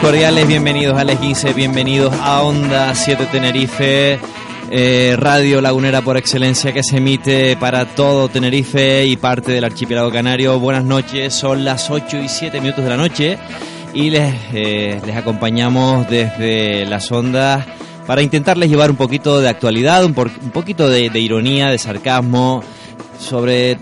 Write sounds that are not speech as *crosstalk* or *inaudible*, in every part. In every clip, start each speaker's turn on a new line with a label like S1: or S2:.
S1: Cordiales, bienvenidos a Les 15, bienvenidos a Onda 7 Tenerife, eh, radio lagunera por excelencia que se emite para todo Tenerife y parte del archipiélago canario. Buenas noches, son las 8 y 7 minutos de la noche y les, eh, les acompañamos desde las ondas para intentarles llevar un poquito de actualidad, un, por- un poquito de, de ironía, de sarcasmo sobre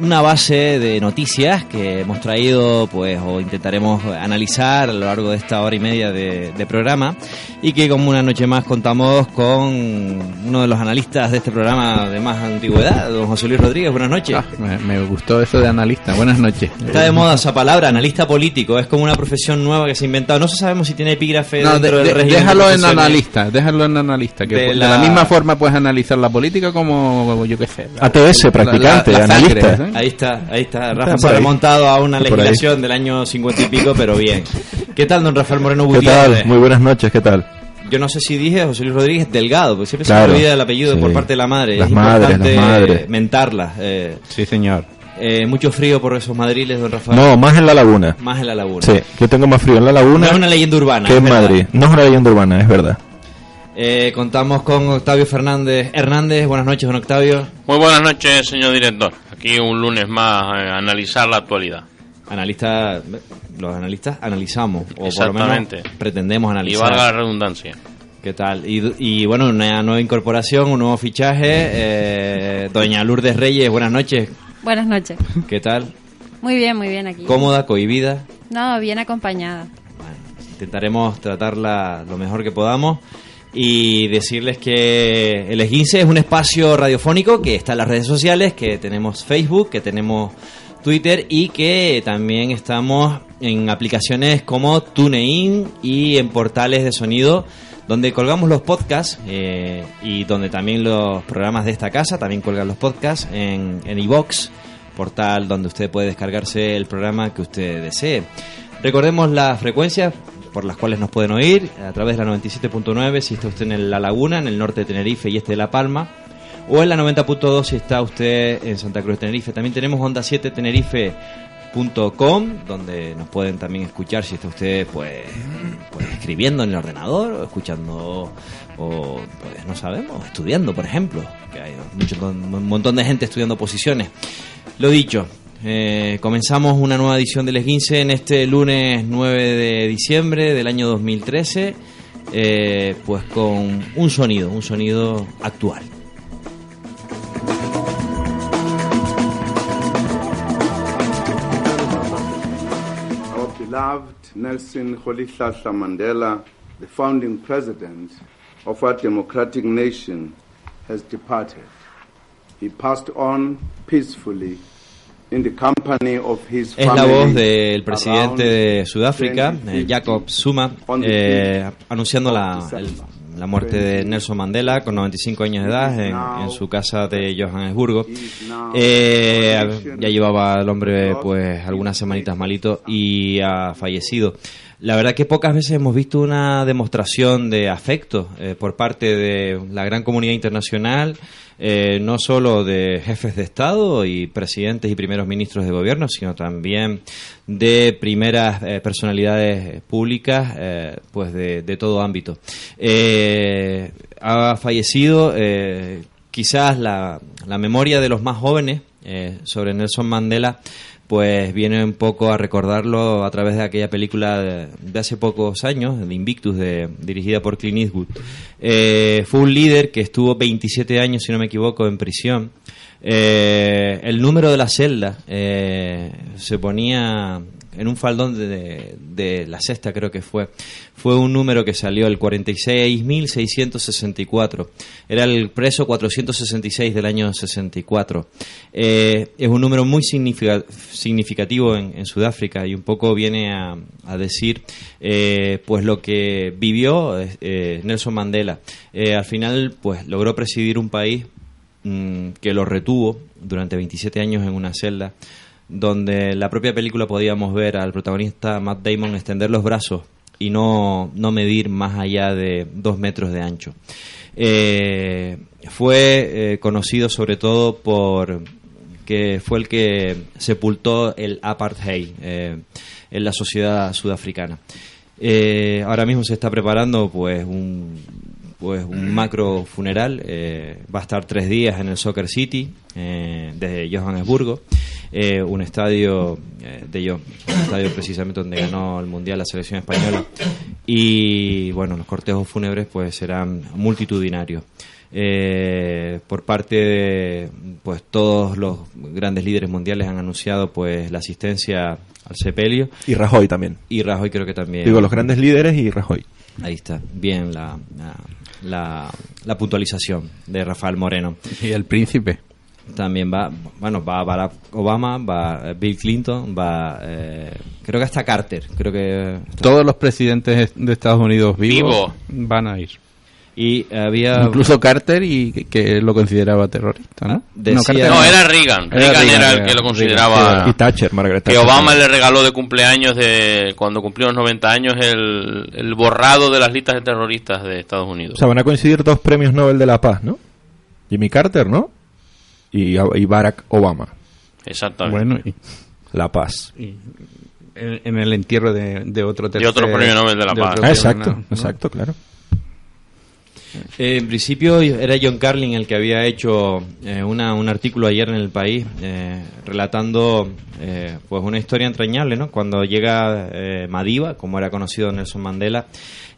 S1: una base de noticias que hemos traído, pues, o intentaremos analizar a lo largo de esta hora y media de, de programa, y que como una noche más contamos con uno de los analistas de este programa de más antigüedad, don José Luis Rodríguez. Buenas noches.
S2: Ah, me, me gustó eso de analista. Buenas noches.
S1: Está de moda esa palabra, analista político. Es como una profesión nueva que se ha inventado. No sabemos si tiene epígrafe
S2: No,
S1: dentro
S2: de-
S1: del
S2: de-
S1: régimen de
S2: déjalo en analista, déjalo en analista, que
S1: De
S2: de,
S1: la-
S2: la... misma forma puedes analizar la política como yo qué sé. la-
S3: ATS,
S2: la-
S3: practicante,
S2: la- la
S1: Ahí está, ahí está. Rafa se ha remontado a una legislación del año 50 y pico, pero bien. ¿Qué tal, don Rafael Moreno
S3: ¿Qué
S1: Gutiérrez?
S3: tal? Muy buenas noches, ¿qué tal?
S1: Yo no sé si dije José Luis Rodríguez Delgado, porque siempre se me olvida el apellido
S3: sí.
S1: por parte de la madre.
S3: Las
S1: es
S3: madres,
S1: importante
S3: las madres.
S1: mentarlas. Eh,
S2: Sí, señor.
S1: eh, mucho frío por esos madriles, don Rafael.
S3: No, más en la laguna.
S1: Más en la laguna.
S3: Sí, yo tengo más frío en la
S1: No
S3: laguna
S1: es una leyenda urbana.
S3: que
S1: es
S3: en
S1: verdad.
S3: Madrid. No es una leyenda urbana, es verdad.
S1: Eh, contamos con Octavio Fernández Hernández. Buenas noches, don Octavio.
S4: Muy buenas noches, señor director. Aquí un lunes más a analizar la actualidad.
S1: Analista, los analistas analizamos, o por lo
S4: Exactamente.
S1: menos pretendemos
S4: Y
S1: analizar.
S4: valga la redundancia.
S1: ¿Qué tal? Y, y, bueno, una nueva incorporación, un nuevo fichaje. eh, doña Lourdes Reyes, buenas noches.
S5: Buenas noches.
S1: ¿Qué tal?
S5: Muy bien, muy bien aquí.
S1: ¿Cómoda, cohibida?
S5: No, bien acompañada.
S1: Bueno, intentaremos tratarla lo mejor que podamos y decirles que el Esguince es un espacio radiofónico que está en las redes sociales, que tenemos Facebook, que tenemos Twitter y que también estamos en aplicaciones como TuneIn y en portales de sonido donde colgamos los podcasts eh, y donde también los programas de esta casa también colgan los podcasts en en portal donde usted puede descargarse el programa que usted desee. Recordemos las frecuencias por las cuales nos pueden oír a través de la 97.9 si está usted en La Laguna, en el norte de Tenerife y este de La Palma, o en la 90.2 si está usted en Santa Cruz de Tenerife. También tenemos Onda 7 Tenerife.com donde nos pueden también escuchar si está usted pues, pues escribiendo en el ordenador o escuchando o pues no sabemos, estudiando por ejemplo, que hay mucho, un montón de gente estudiando posiciones. Lo dicho, eh, comenzamos una nueva edición del Esguince en este lunes 9 de diciembre del año 2013, eh, pues con un sonido, un sonido actual.
S6: Our beloved Nelson Rolihlahla Mandela, the founding president of our democratic nation, has departed. He passed on peacefully
S1: Es la voz del presidente de Sudáfrica, eh,
S6: 2050,
S1: Jacob Zuma, eh,
S6: 5th
S1: anunciando la,
S6: of
S1: el- la muerte de Nelson Mandela con 95 años de edad en, en su casa de Johannesburgo. Eh, ya llevaba el hombre pues algunas semanitas malito y ha fallecido. La verdad que pocas veces hemos visto una demostración de afecto eh, por parte de la gran comunidad internacional, eh, no solo de jefes de Estado y presidentes y primeros ministros de gobierno, sino también de primeras eh, personalidades públicas eh, pues de, de todo ámbito. Eh, ha fallecido quizás la, la memoria de los más jóvenes sobre Nelson Mandela pues viene un poco a recordarlo a través de aquella película de, hace pocos años, de Invictus, de, dirigida por Clint Eastwood. Eh, fue un líder que estuvo 27 años, si no me equivoco, en prisión Eh, el número de la celda eh, se ponía en un faldón de, de, la sexta creo que fue. Fue un número que salió el 46.664 era el preso 466 del año 64 eh, es un número muy significativo en, Sudáfrica y un poco viene a, a decir pues lo que vivió Nelson Mandela. Al final pues logró presidir un país Mm, que lo retuvo durante 27 años en una celda, donde la propia película podíamos ver al protagonista Matt Damon extender los brazos y no, no medir más allá de dos metros de ancho. Eh, fue eh, conocido sobre todo por que fue el que sepultó el apartheid eh, en la sociedad sudafricana. ahora mismo se está preparando pues un pues un macro funeral. Eh, va a estar tres días en el Soccer City eh, de Johannesburgo, eh, un estadio de yo, un estadio precisamente donde ganó el mundial la selección española. Y bueno, los cortejos fúnebres pues serán multitudinarios. por parte de pues todos los grandes líderes mundiales han anunciado pues la asistencia al sepelio
S3: y Rajoy también
S1: y Rajoy creo que también
S3: digo los grandes líderes y Rajoy
S1: ahí está bien la la, la puntualización de Rafael Moreno.
S2: Y el príncipe.
S1: También va, bueno, va Barack Obama, va Bill Clinton, va, eh, creo que hasta Carter, creo que...
S2: Todos los presidentes de Estados Unidos vivos van a ir.
S1: Y había...
S2: Incluso Carter y que, lo consideraba terrorista, ¿no?
S4: no, era Reagan. Reagan, era, el que lo consideraba...
S3: Y Thatcher, Margaret
S4: Que Obama le regaló de cumpleaños, de cuando cumplió los 90 años, el, el borrado de las listas de terroristas de Estados Unidos.
S3: O sea, van a coincidir dos premios Nobel de la Paz, ¿no? Jimmy Carter, ¿no? Y, y Barack Obama.
S4: Exactamente.
S2: Bueno, y...
S3: La Paz.
S2: Y en, el entierro de, de otro
S4: tercer, otro premio Nobel de la Paz.
S3: Ah, exacto, exacto, claro.
S1: Eh, en principio era John Carlin el que había hecho eh, una, un artículo ayer en el país eh, relatando pues una historia entrañable, ¿no? Cuando llega Madiba, como era conocido Nelson Mandela,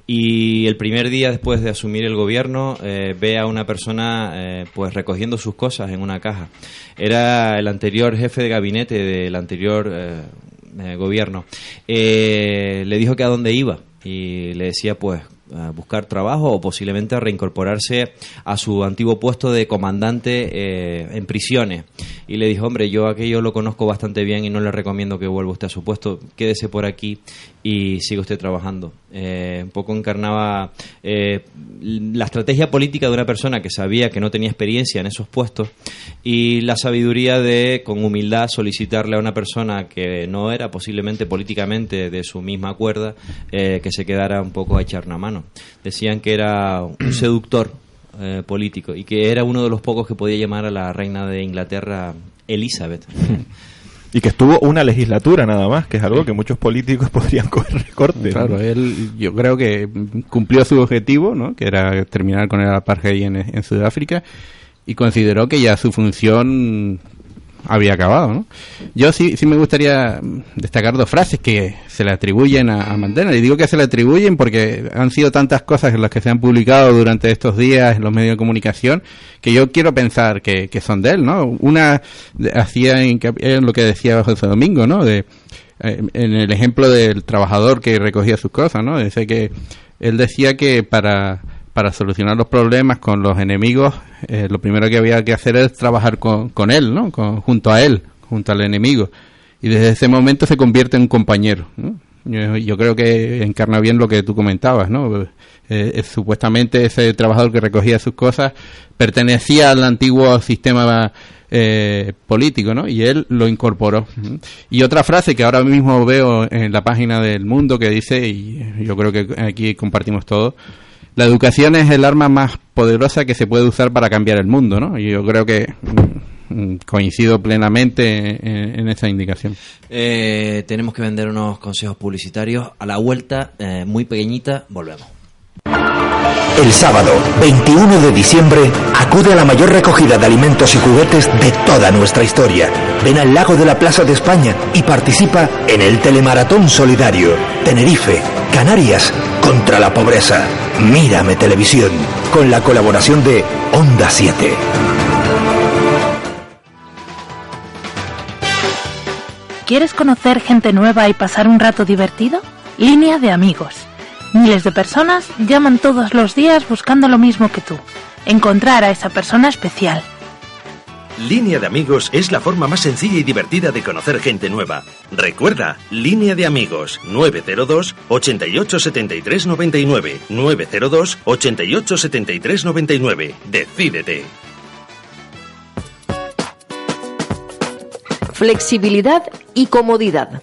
S1: y el primer día después de asumir el gobierno ve a una persona pues recogiendo sus cosas en una caja. Era el anterior jefe de gabinete del anterior gobierno. le dijo que a dónde iba y le decía pues buscar trabajo o posiblemente reincorporarse a su antiguo puesto de comandante eh, en prisiones. Y le dijo, hombre, yo aquello lo conozco bastante bien y no le recomiendo que vuelva usted a su puesto, quédese por aquí y siga usted trabajando. Eh, un poco encarnaba eh, la estrategia política de una persona que sabía que no tenía experiencia en esos puestos y la sabiduría de, con humildad, solicitarle a una persona que no era posiblemente políticamente de su misma cuerda, que se quedara un poco a echar una mano. Decían que era un seductor eh, político y que era uno de los pocos que podía llamar a la reina de Inglaterra Elizabeth. *laughs*
S3: Y que estuvo una legislatura nada más, que es algo que muchos políticos *laughs* podrían coger recorte.
S2: Claro, él yo creo que cumplió su objetivo, ¿no? que era terminar con el apartheid en, en Sudáfrica, y consideró que ya su función había acabado, ¿no? Yo sí, sí me gustaría destacar dos frases que se le atribuyen a, Mandela. Y digo que se le atribuyen porque han sido tantas cosas en las que se han publicado durante estos días en los medios de comunicación que yo quiero pensar que, son de él, ¿no? Una hacía en, en lo que decía José Domingo, ¿no? De, eh, en el ejemplo del trabajador que recogía sus cosas, ¿no? Dice que él decía que para para solucionar los problemas con los enemigos, eh, lo primero que había que hacer es trabajar con, con él, ¿no? junto a él, junto al enemigo. Y desde ese momento se convierte en un compañero. Yo, creo que encarna bien lo que tú comentabas, ¿no? Eh, supuestamente ese trabajador que recogía sus cosas pertenecía al antiguo sistema eh, político, ¿no? Y él lo incorporó. Y otra frase que ahora mismo veo en la página del Mundo que dice, y yo creo que aquí compartimos todo, la educación es el arma más poderosa que se puede usar para cambiar el mundo, ¿no? Y yo creo que mm, mm, coincido plenamente en, esa indicación.
S1: Eh, tenemos que vender unos consejos publicitarios. A la vuelta, eh, muy pequeñita, volvemos.
S7: El sábado 21 de diciembre acude a la mayor recogida de alimentos y juguetes de toda nuestra historia. Ven al lago de la Plaza de España y participa en el Telemaratón Solidario. Tenerife, Canarias, contra la pobreza. Mírame Televisión, con la colaboración de Onda 7.
S8: ¿Quieres conocer gente nueva y pasar un rato divertido? Línea de amigos. Miles de personas llaman todos los días buscando lo mismo que tú, encontrar a esa persona especial.
S9: Línea de amigos es la forma más sencilla y divertida de conocer gente nueva. Recuerda, Línea de amigos 902 88 73 99 902 88 73 99. Decídete.
S10: Flexibilidad y comodidad.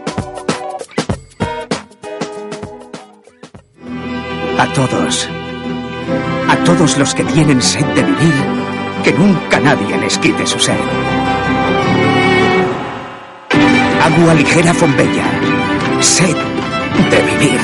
S11: A todos, a todos los que tienen sed de vivir, que nunca nadie les quite su sed. Agua ligera Fombella, sed de vivir.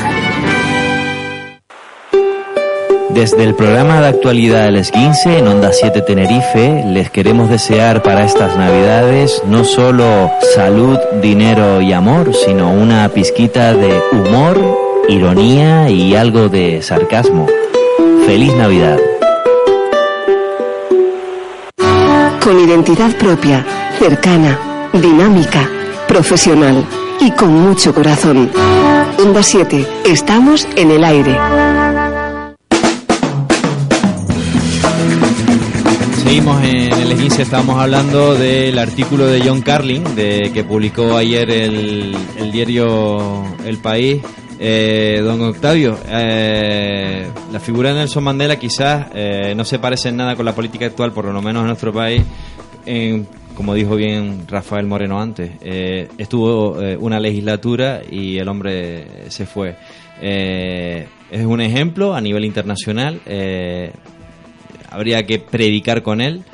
S1: Desde el programa de actualidad El Esguince en Onda 7 Tenerife les queremos desear para estas navidades no solo salud, dinero y amor, sino una pizquita de humor ironía y algo de sarcasmo. Feliz Navidad.
S12: Con identidad propia, cercana, dinámica, profesional y con mucho corazón. Onda 7, estamos en el aire.
S1: Seguimos en el 15, estamos hablando del artículo de John Carlin, de, que publicó ayer el, el diario El País, eh, don Octavio, eh, la figura de Nelson Mandela quizás eh, no se parece en nada con la política actual, por lo menos en nuestro país. como dijo bien Rafael Moreno antes, estuvo una legislatura y el hombre se fue. es un ejemplo a nivel internacional. habría que predicar con él.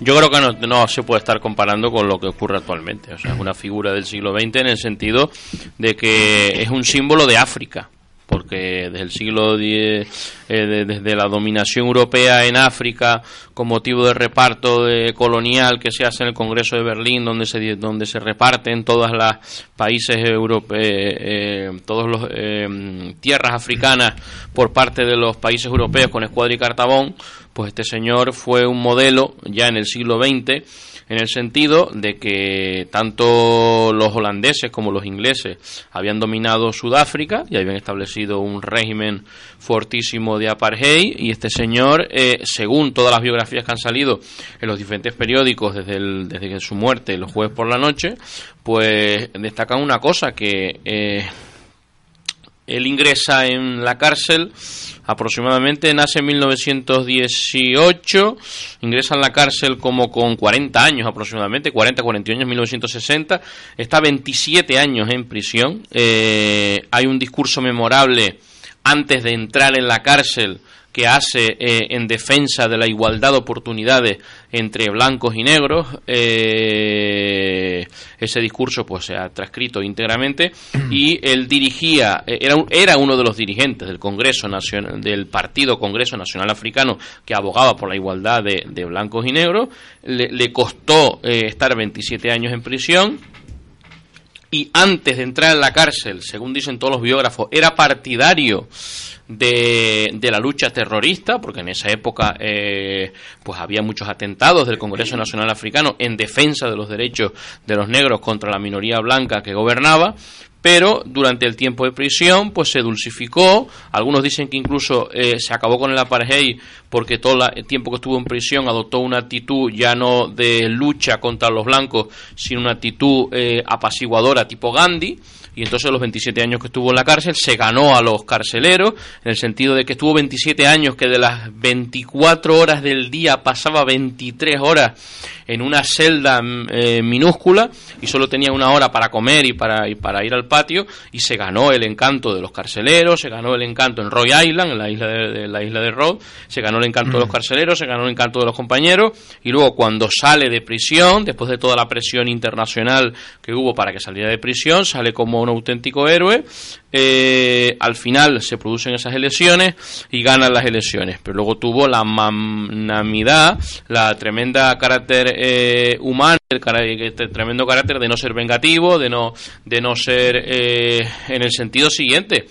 S4: Yo creo que no, no, se puede estar comparando con lo que ocurre actualmente. O sea, es una figura del siglo XX en el sentido de que es un símbolo de África porque desde el siglo X, eh, desde la dominación europea en África, con motivo de reparto de colonial que se hace en el Congreso de Berlín, donde se, donde se reparten todas las países europeos, eh, eh, todas las tierras africanas por parte de los países europeos con Escuadra y Cartabón, pues este señor fue un modelo ya en el siglo XX en el sentido de que tanto los holandeses como los ingleses habían dominado Sudáfrica y habían establecido un régimen fortísimo de apartheid y este señor, eh, según todas las biografías que han salido en los diferentes periódicos desde, desde su muerte los jueves por la noche, pues destacan una cosa que eh, él ingresa en la cárcel aproximadamente, nace en 1918, ingresa en la cárcel como con 40 años aproximadamente, 40, 41 años, 1960, está 27 años en prisión, eh, hay un discurso memorable antes de entrar en la cárcel que hace eh, en defensa de la igualdad de oportunidades entre blancos y negros. Eh, ese discurso pues se ha transcrito íntegramente *clears throat* y él dirigía, eh, era, era uno de los dirigentes del Congreso Nacional, del Partido Congreso Nacional Africano que abogaba por la igualdad de, blancos y negros. Le, costó estar 27 años en prisión y antes de entrar en la cárcel, según dicen todos los biógrafos, era partidario de, de, la lucha terrorista, porque en esa época eh, pues había muchos atentados del Congreso Nacional Africano en defensa de los derechos de los negros contra la minoría blanca que gobernaba, pero durante el tiempo de prisión pues se dulcificó, algunos dicen que incluso eh, se acabó con el apartheid porque todo el tiempo que estuvo en prisión adoptó una actitud ya no de lucha contra los blancos, sino una actitud eh, apaciguadora tipo Gandhi, y entonces los 27 años que estuvo en la cárcel se ganó a los carceleros, en el sentido de que estuvo 27 años que de las 24 horas del día pasaba 23 horas en una celda mm, eh, minúscula y solo tenía una hora para comer y para, y para ir al patio y se ganó el encanto de los carceleros, se ganó el encanto en Roy Island, en la isla de, la isla de Rhodes, se ganó el encanto de los carceleros, se ganó el encanto de los compañeros y luego cuando sale de prisión, después de toda la presión internacional que hubo para que saliera de prisión, sale como un auténtico héroe, eh, al final se producen esas elecciones y ganan las elecciones, pero luego tuvo la magnanimidad, la tremenda carácter eh, humano, el, este tremendo carácter de no ser vengativo, de no, de no ser eh, en el sentido siguiente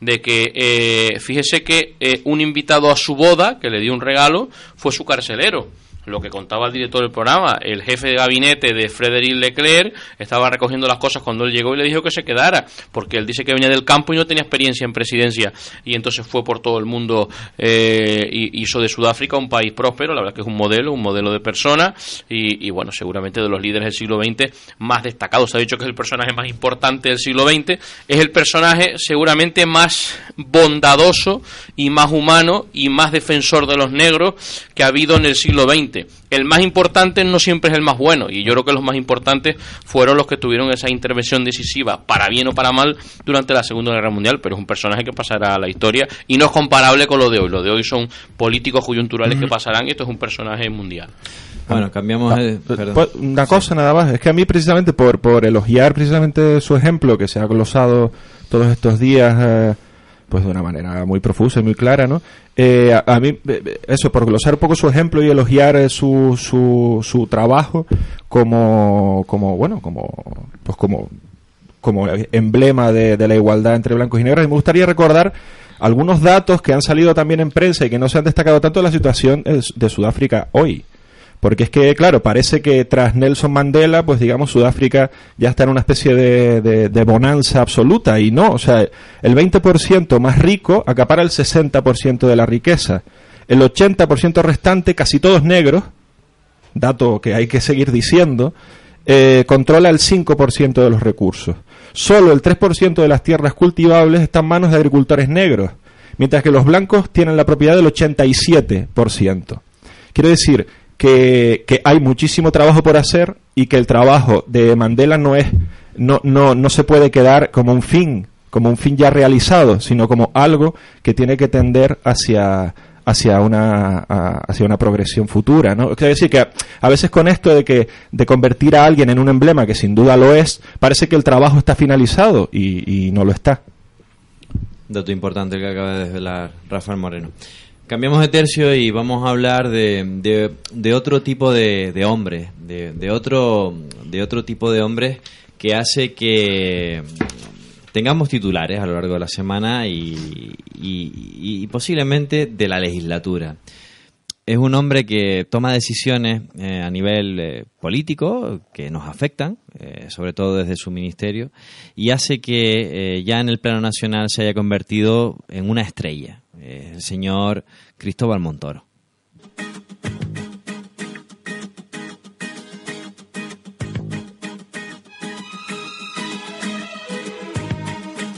S4: de que eh, fíjese que un invitado a su boda que le dio un regalo fue su carcelero lo que contaba el director del programa, el jefe de gabinete de Frédéric Leclerc estaba recogiendo las cosas cuando él llegó y le dijo que se quedara, porque él dice que venía del campo y no tenía experiencia en presidencia, y entonces fue por todo el mundo eh, y hizo de Sudáfrica un país próspero, la verdad que es un modelo, un modelo de persona, y, bueno, seguramente de los líderes del siglo XX más destacados, se ha dicho que es el personaje más importante del siglo XX, es el personaje seguramente más bondadoso y más humano y más defensor de los negros que ha habido en el siglo XX el más importante no siempre es el más bueno, y yo creo que los más importantes fueron los que tuvieron esa intervención decisiva, para bien o para mal, durante la Segunda Guerra Mundial, pero es un personaje que pasará a la historia y no es comparable con lo de hoy. Lo de hoy son políticos coyunturales que pasarán y esto es un personaje mundial.
S1: Bueno, cambiamos.
S3: Pues, una cosa nada más, es que a mí precisamente por, por elogiar precisamente su ejemplo que se ha glosado todos estos días. Eh, pues de una manera muy profusa y muy clara, ¿no? Eh, a, mí, eso, por glosar un poco su ejemplo y elogiar eh, su, su, su trabajo como, como, bueno, como, pues como, como emblema de, la igualdad entre blancos y negros, y me gustaría recordar algunos datos que han salido también en prensa y que no se han destacado tanto la situación de Sudáfrica hoy. Porque es que, claro, parece que tras Nelson Mandela, pues digamos, Sudáfrica ya está en una especie de, de, bonanza absoluta. Y no, o sea, el 20% más rico acapara el 60% de la riqueza. El 80% restante, casi todos negros, dato que hay que seguir diciendo, eh, controla el 5% de los recursos. Solo el 3% de las tierras cultivables están en manos de agricultores negros, mientras que los blancos tienen la propiedad del 87%. Quiero decir que, que, hay muchísimo trabajo por hacer y que el trabajo de Mandela no es no, no, no se puede quedar como un fin, como un fin ya realizado, sino como algo que tiene que tender hacia hacia una hacia una progresión futura, ¿no? Quiero decir que a, veces con esto de que de convertir a alguien en un emblema que sin duda lo es, parece que el trabajo está finalizado y, y no lo está.
S1: Dato importante que acaba de desvelar Rafael Moreno. Cambiamos de tercio y vamos a hablar de, de, otro tipo de, de hombres, de, otro, de otro tipo de hombres que hace que tengamos titulares a lo largo de la semana y, y, posiblemente de la legislatura. Es un hombre que toma decisiones eh, a nivel eh, político que nos afectan, eh, sobre todo desde su ministerio, y hace que ya en el plano nacional se haya convertido en una estrella el señor Cristóbal Montoro.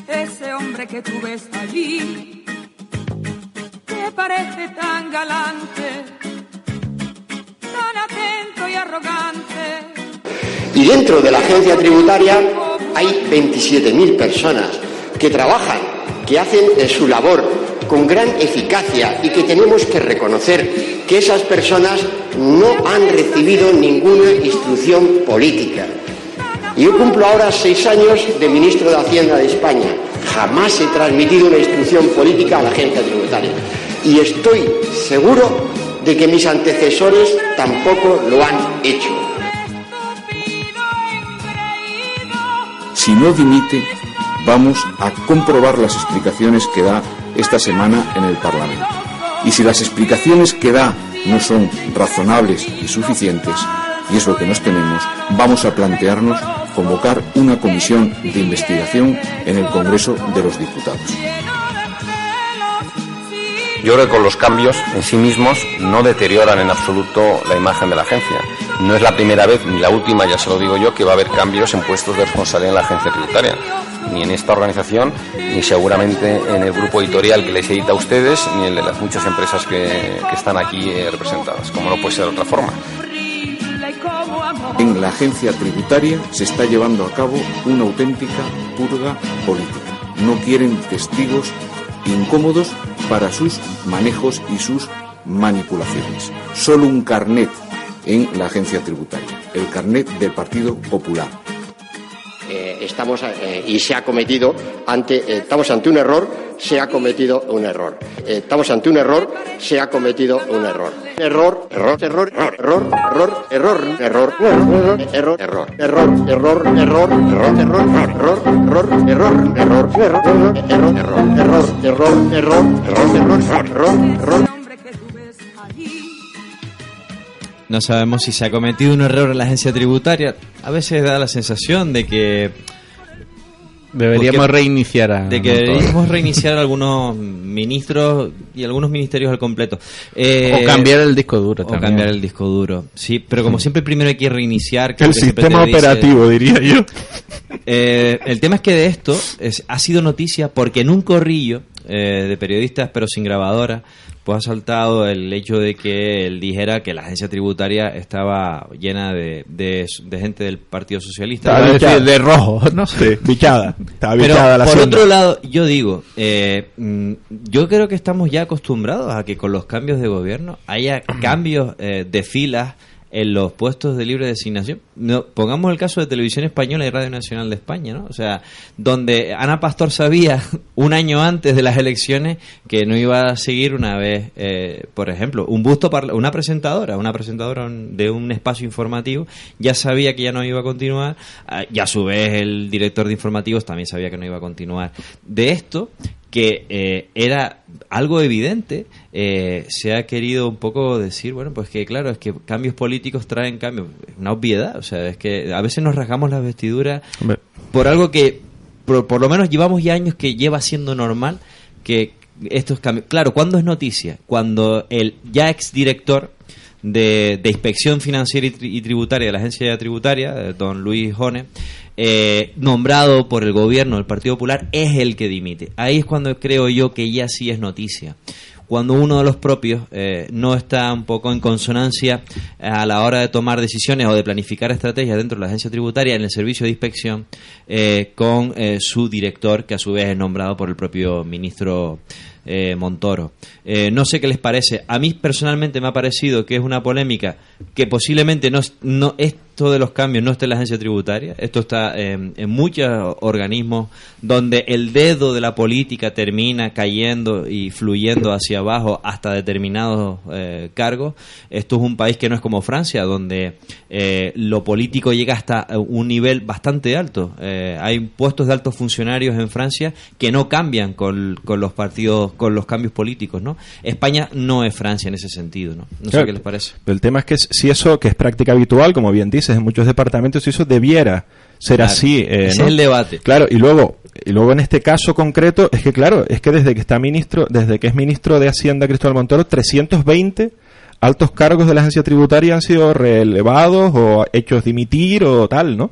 S13: Ese hombre que tú ves allí, que parece tan galante, tan atento y arrogante.
S14: Y dentro de la agencia tributaria hay 27.000 personas que trabajan, que hacen su labor con gran eficacia y que tenemos que reconocer que esas personas no han recibido ninguna instrucción política. Yo cumplo ahora seis años de ministro de Hacienda de España. Jamás he transmitido una instrucción política a la agencia tributaria. Y estoy seguro de que mis antecesores tampoco lo han hecho.
S15: Si no dimite, vamos a comprobar las explicaciones que da esta semana en el Parlamento. Y si las explicaciones que da no son razonables y suficientes, y es lo que nos tenemos, vamos a plantearnos convocar una comisión de investigación en el Congreso de los Diputados.
S16: Yo creo que los cambios en sí mismos no deterioran en absoluto la imagen de la agencia. No es la primera vez ni la última, ya se lo digo yo, que va a haber cambios en puestos de responsabilidad en la agencia tributaria. Ni en esta organización, ni seguramente en el grupo editorial que les edita a ustedes, ni en las muchas empresas que, están aquí eh, representadas, como no puede ser de otra forma.
S15: En la agencia tributaria se está llevando a cabo una auténtica purga política. No quieren testigos incómodos para sus manejos y sus manipulaciones. Solo un carnet en la agencia tributaria, el carnet del Partido Popular.
S14: Eh, estamos eh, y se ha cometido ante eh, estamos ante un error se ha cometido un error Eh, estamos ante un error se ha cometido un error error error error error error error error error error error error error error error error error error
S1: No sabemos si se ha cometido un error en la agencia tributaria. A veces da la sensación de que
S2: Deberíamos
S1: Porque-
S2: reiniciar a
S1: de que deberíamos reiniciar algunos ministros y algunos ministerios al completo. Eh,
S2: O cambiar el disco duro
S1: O
S2: también.
S1: cambiar el disco duro. Sí, pero como siempre primero hay que reiniciar.
S3: El sistema
S1: dice-
S3: operativo, diría yo.
S1: Eh, el tema es que de esto es- ha sido noticia porque en un corrillo eh, de periodistas, pero sin grabadora, pues ha saltado el hecho de que él dijera que la agencia tributaria estaba llena de, de- de gente del Partido Socialista.
S3: Estaba bichada. de rojo, ¿no? Sí, bichada. Estaba
S1: pero
S3: bichada la
S1: por otro lado, yo digo, eh, mm, yo creo que estamos ya acostumbrados a que con los cambios de gobierno haya *clears throat* cambios eh, de filas en los puestos de libre designación. No, pongamos el caso de Televisión Española y Radio Nacional de España, ¿no? O sea, donde Ana Pastor sabía *laughs* un año antes de las elecciones que no iba a seguir una vez, eh, por ejemplo, un busto, parla- una presentadora, una presentadora de un espacio informativo, ya sabía que ya no iba a continuar, ah, y a su vez el director de informativos también sabía que no iba a continuar. De esto, que eh, era algo evidente, eh, se ha querido un poco decir, bueno, pues que claro, es que cambios políticos traen cambios, Es una obviedad, o sea, es que a veces nos rasgamos las vestiduras
S3: Hombre,
S1: por algo que por, por lo menos llevamos ya años que lleva siendo normal que estos cambios. Claro, ¿cuándo es noticia? Cuando el ya exdirector de, de Inspección Financiera y, Tri- y Tributaria de la Agencia Tributaria, eh, don Luis Jone, eh, nombrado por el gobierno del Partido Popular, es el que dimite. Ahí es cuando creo yo que ya sí es noticia cuando uno de los propios eh, no está un poco en consonancia a la hora de tomar decisiones o de planificar estrategias dentro de la agencia tributaria en el servicio de inspección eh, con eh, su director, que a su vez es nombrado por el propio ministro Montoro. No sé qué les parece. A mí personalmente me ha parecido que es una polémica que posiblemente no, es- esto de los cambios no esté en la agencia tributaria. Esto está eh, en muchos organismos donde el dedo de la política termina cayendo y fluyendo hacia abajo hasta determinados eh, cargos. Esto es un país que no es como Francia, donde eh, lo político llega hasta un nivel bastante alto. Eh, hay puestos de altos funcionarios en Francia que no cambian con, con los partidos, con los cambios políticos, ¿no? España no es Francia en ese sentido, ¿no? No sé qué les parece.
S3: pero El tema es que si eso, que es práctica habitual, como bien en muchos departamentos, si eso debiera ser
S1: Claro,
S3: así. eh,
S1: ese
S3: ¿no?
S1: es el debate.
S3: Claro, y luego, y luego en este caso concreto, es que claro, es que desde que está ministro, desde que es ministro de Hacienda Cristóbal Montoro, 320 altos cargos de la agencia tributaria han sido relevados o hechos dimitir o tal, ¿no?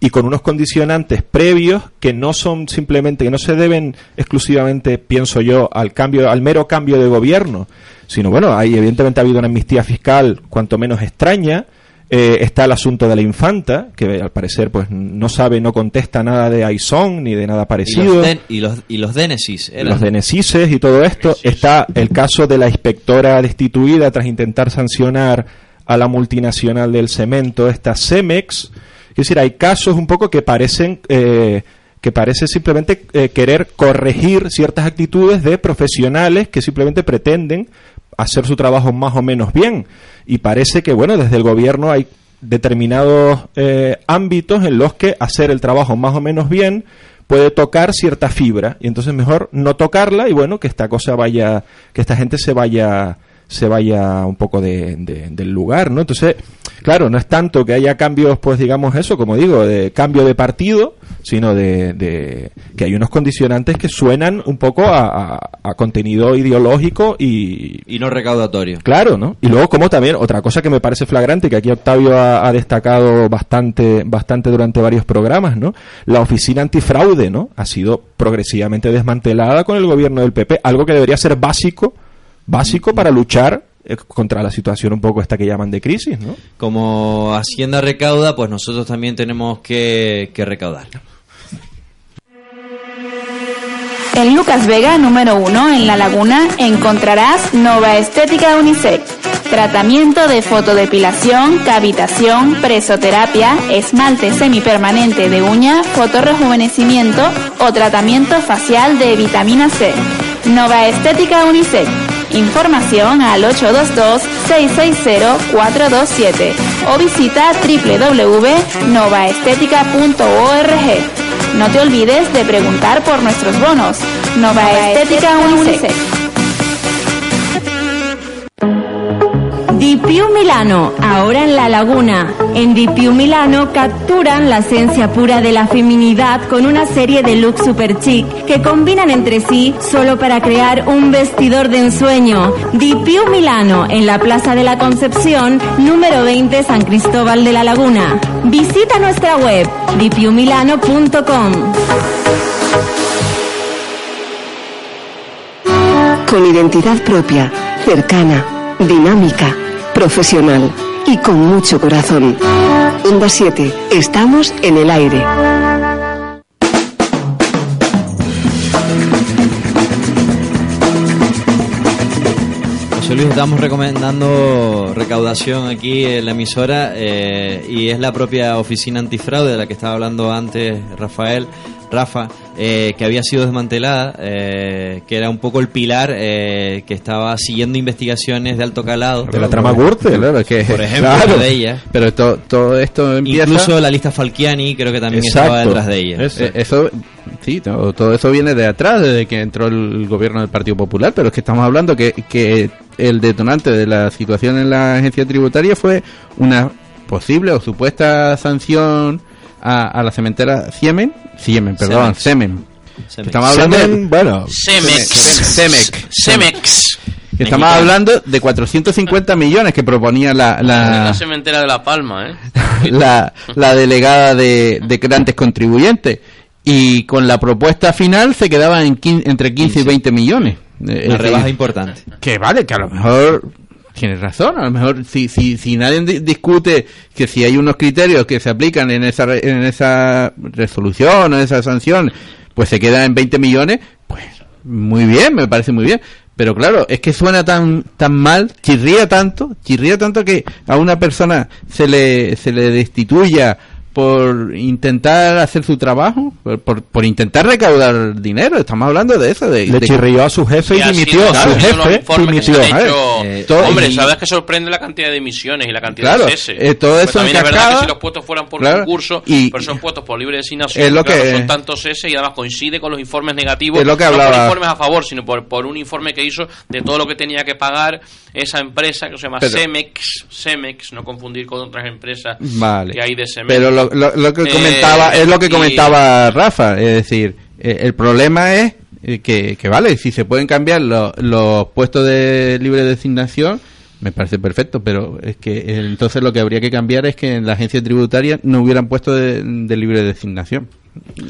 S3: Y con unos condicionantes previos que no son simplemente, que no se deben exclusivamente, pienso yo, al cambio, al mero cambio de gobierno, sino bueno, hay evidentemente ha habido una amnistía fiscal cuanto menos extraña, eh, está el asunto de la infanta, que al parecer pues no sabe, no contesta nada de Aizón ni de nada
S1: Y
S3: parecido.
S1: los, den- y los, y los Dénesis eran-
S3: Los de Necises y todo esto. Está el caso de la inspectora destituida tras intentar sancionar a la multinacional del cemento, esta Cemex. Es decir, hay casos un poco que parecen eh, que parece simplemente eh, querer corregir ciertas actitudes de profesionales que simplemente pretenden hacer su trabajo más o menos bien. Y parece que, bueno, desde el gobierno hay determinados eh, ámbitos en los que hacer el trabajo más o menos bien puede tocar cierta fibra. Y entonces mejor no tocarla y bueno que esta cosa vaya que esta gente se vaya se vaya un poco de, de- del lugar no entonces claro no es tanto que haya cambios pues digamos eso como digo de cambio de partido sino de, de- que hay unos condicionantes que suenan un poco a, a- a contenido ideológico y
S1: y no recaudatorio.
S3: Claro, ¿no? Y luego como también otra cosa que me parece flagrante que aquí Octavio ha, ha destacado bastante bastante durante varios programas, ¿no? La oficina antifraude, ¿no? Ha sido progresivamente desmantelada con el gobierno del PP, algo que debería ser básico básico para luchar eh, contra la situación un poco esta que llaman de crisis, ¿no?
S1: Como Hacienda recauda, pues nosotros también tenemos que, que recaudar.
S17: En Lucas Vega, número 1, en La Laguna, encontrarás Nova Estética Unisex. Tratamiento de fotodepilación, cavitación, presoterapia, esmalte semipermanente de uña, fotorrejuvenecimiento o tratamiento facial de vitamina C. Nova Estética Unisex. Información al 822-660-427 o visita www.novaestetica.org. No te olvides de preguntar por nuestros bonos. Nova, Unisex.
S18: Dipiu Milano, ahora en La Laguna. En Dipiu Milano capturan la esencia pura de la feminidad con una serie de looks super chic que combinan entre sí solo para crear un vestidor de ensueño. Dipiu Milano, en la Plaza de la Concepción, número 20, San Cristóbal de la Laguna. Visita nuestra web, dipiumilano.com.
S12: Con identidad propia, cercana, dinámica, profesional y con mucho corazón. Onda 7, estamos en el aire.
S1: José Luis, estamos recomendando recaudación aquí en la emisora eh, y es la propia oficina antifraude de la que estaba hablando antes Rafael, Rafa, eh, que había sido desmantelada, eh, que era un poco el pilar eh, que estaba siguiendo investigaciones de alto calado.
S3: De la trama Gürtel.
S2: Claro, que,
S1: Por ejemplo, *laughs*
S2: claro.
S1: de ella.
S2: Pero to- todo esto empieza...
S1: Incluso la lista Falciani creo que también estaba detrás de ella.
S2: Eh, Eso, sí, todo, todo eso viene de atrás, desde que entró el gobierno del Partido Popular, pero es que estamos hablando que, que el detonante de la situación en la agencia tributaria fue una posible o supuesta sanción a, a la cementera Siemen, Siemen, perdón.
S4: Cemex.
S2: Estamos hablando
S3: Semen, bueno,
S4: Cemex.
S2: Cemex.
S4: Cemex.
S2: Estamos hablando de 450 millones que proponía la, la,
S4: La cementera de La Palma, ¿eh? *laughs*
S2: la, la delegada de, de grandes contribuyentes. Y con la propuesta final se quedaba en quin- entre 15 y 20 millones.
S1: Una rebaja
S2: decir,
S1: importante.
S2: Que vale, que a lo mejor tienes razón. A lo mejor si, si, si nadie di- discute que si hay unos criterios que se aplican en esa, en esa resolución o en esa sanción, pues se queda en 20 millones, pues muy bien, me parece muy bien. Pero claro, es que suena tan tan mal, chirría tanto, chirría tanto que a una persona se le se le destituya por intentar hacer su trabajo, por, por, por intentar recaudar dinero. Estamos hablando de eso. De,
S3: Le
S2: de-
S3: chirrió a su jefe y, dimitió.
S4: han
S3: Su jefe
S4: informes que se
S3: dimitió.
S4: han hecho.
S2: Eh, todo-
S4: Hombre,
S2: y-
S4: ¿sabes que sorprende la cantidad de emisiones y la cantidad
S2: Claro,
S4: de cese?
S2: eh, todo
S4: Pues
S2: eso
S4: también
S2: en
S4: es verdad que si los puestos fueran por
S2: claro,
S4: concurso,
S2: y-
S4: pero son puestos por libre designación,
S2: Es lo
S4: claro,
S2: que-
S4: son tantos cese y además coincide con los informes negativos,
S2: Es lo que
S4: no por
S2: hablaba-
S4: informes a favor, sino por, por un informe que hizo de todo lo que tenía que pagar esa empresa que se llama
S2: Pero-
S4: Cemex, Cemex, no confundir con otras empresas
S2: Vale.
S4: que hay de cemento.
S2: Pero lo, lo- lo que
S4: Eh,
S2: comentaba es lo que
S4: y-
S2: comentaba Rafa, es decir, eh, el problema es eh, que, que vale, si se pueden cambiar lo- los puestos de libre designación, me parece perfecto, pero es que entonces lo que habría que cambiar es que en la agencia tributaria no hubieran puesto de, de libre designación.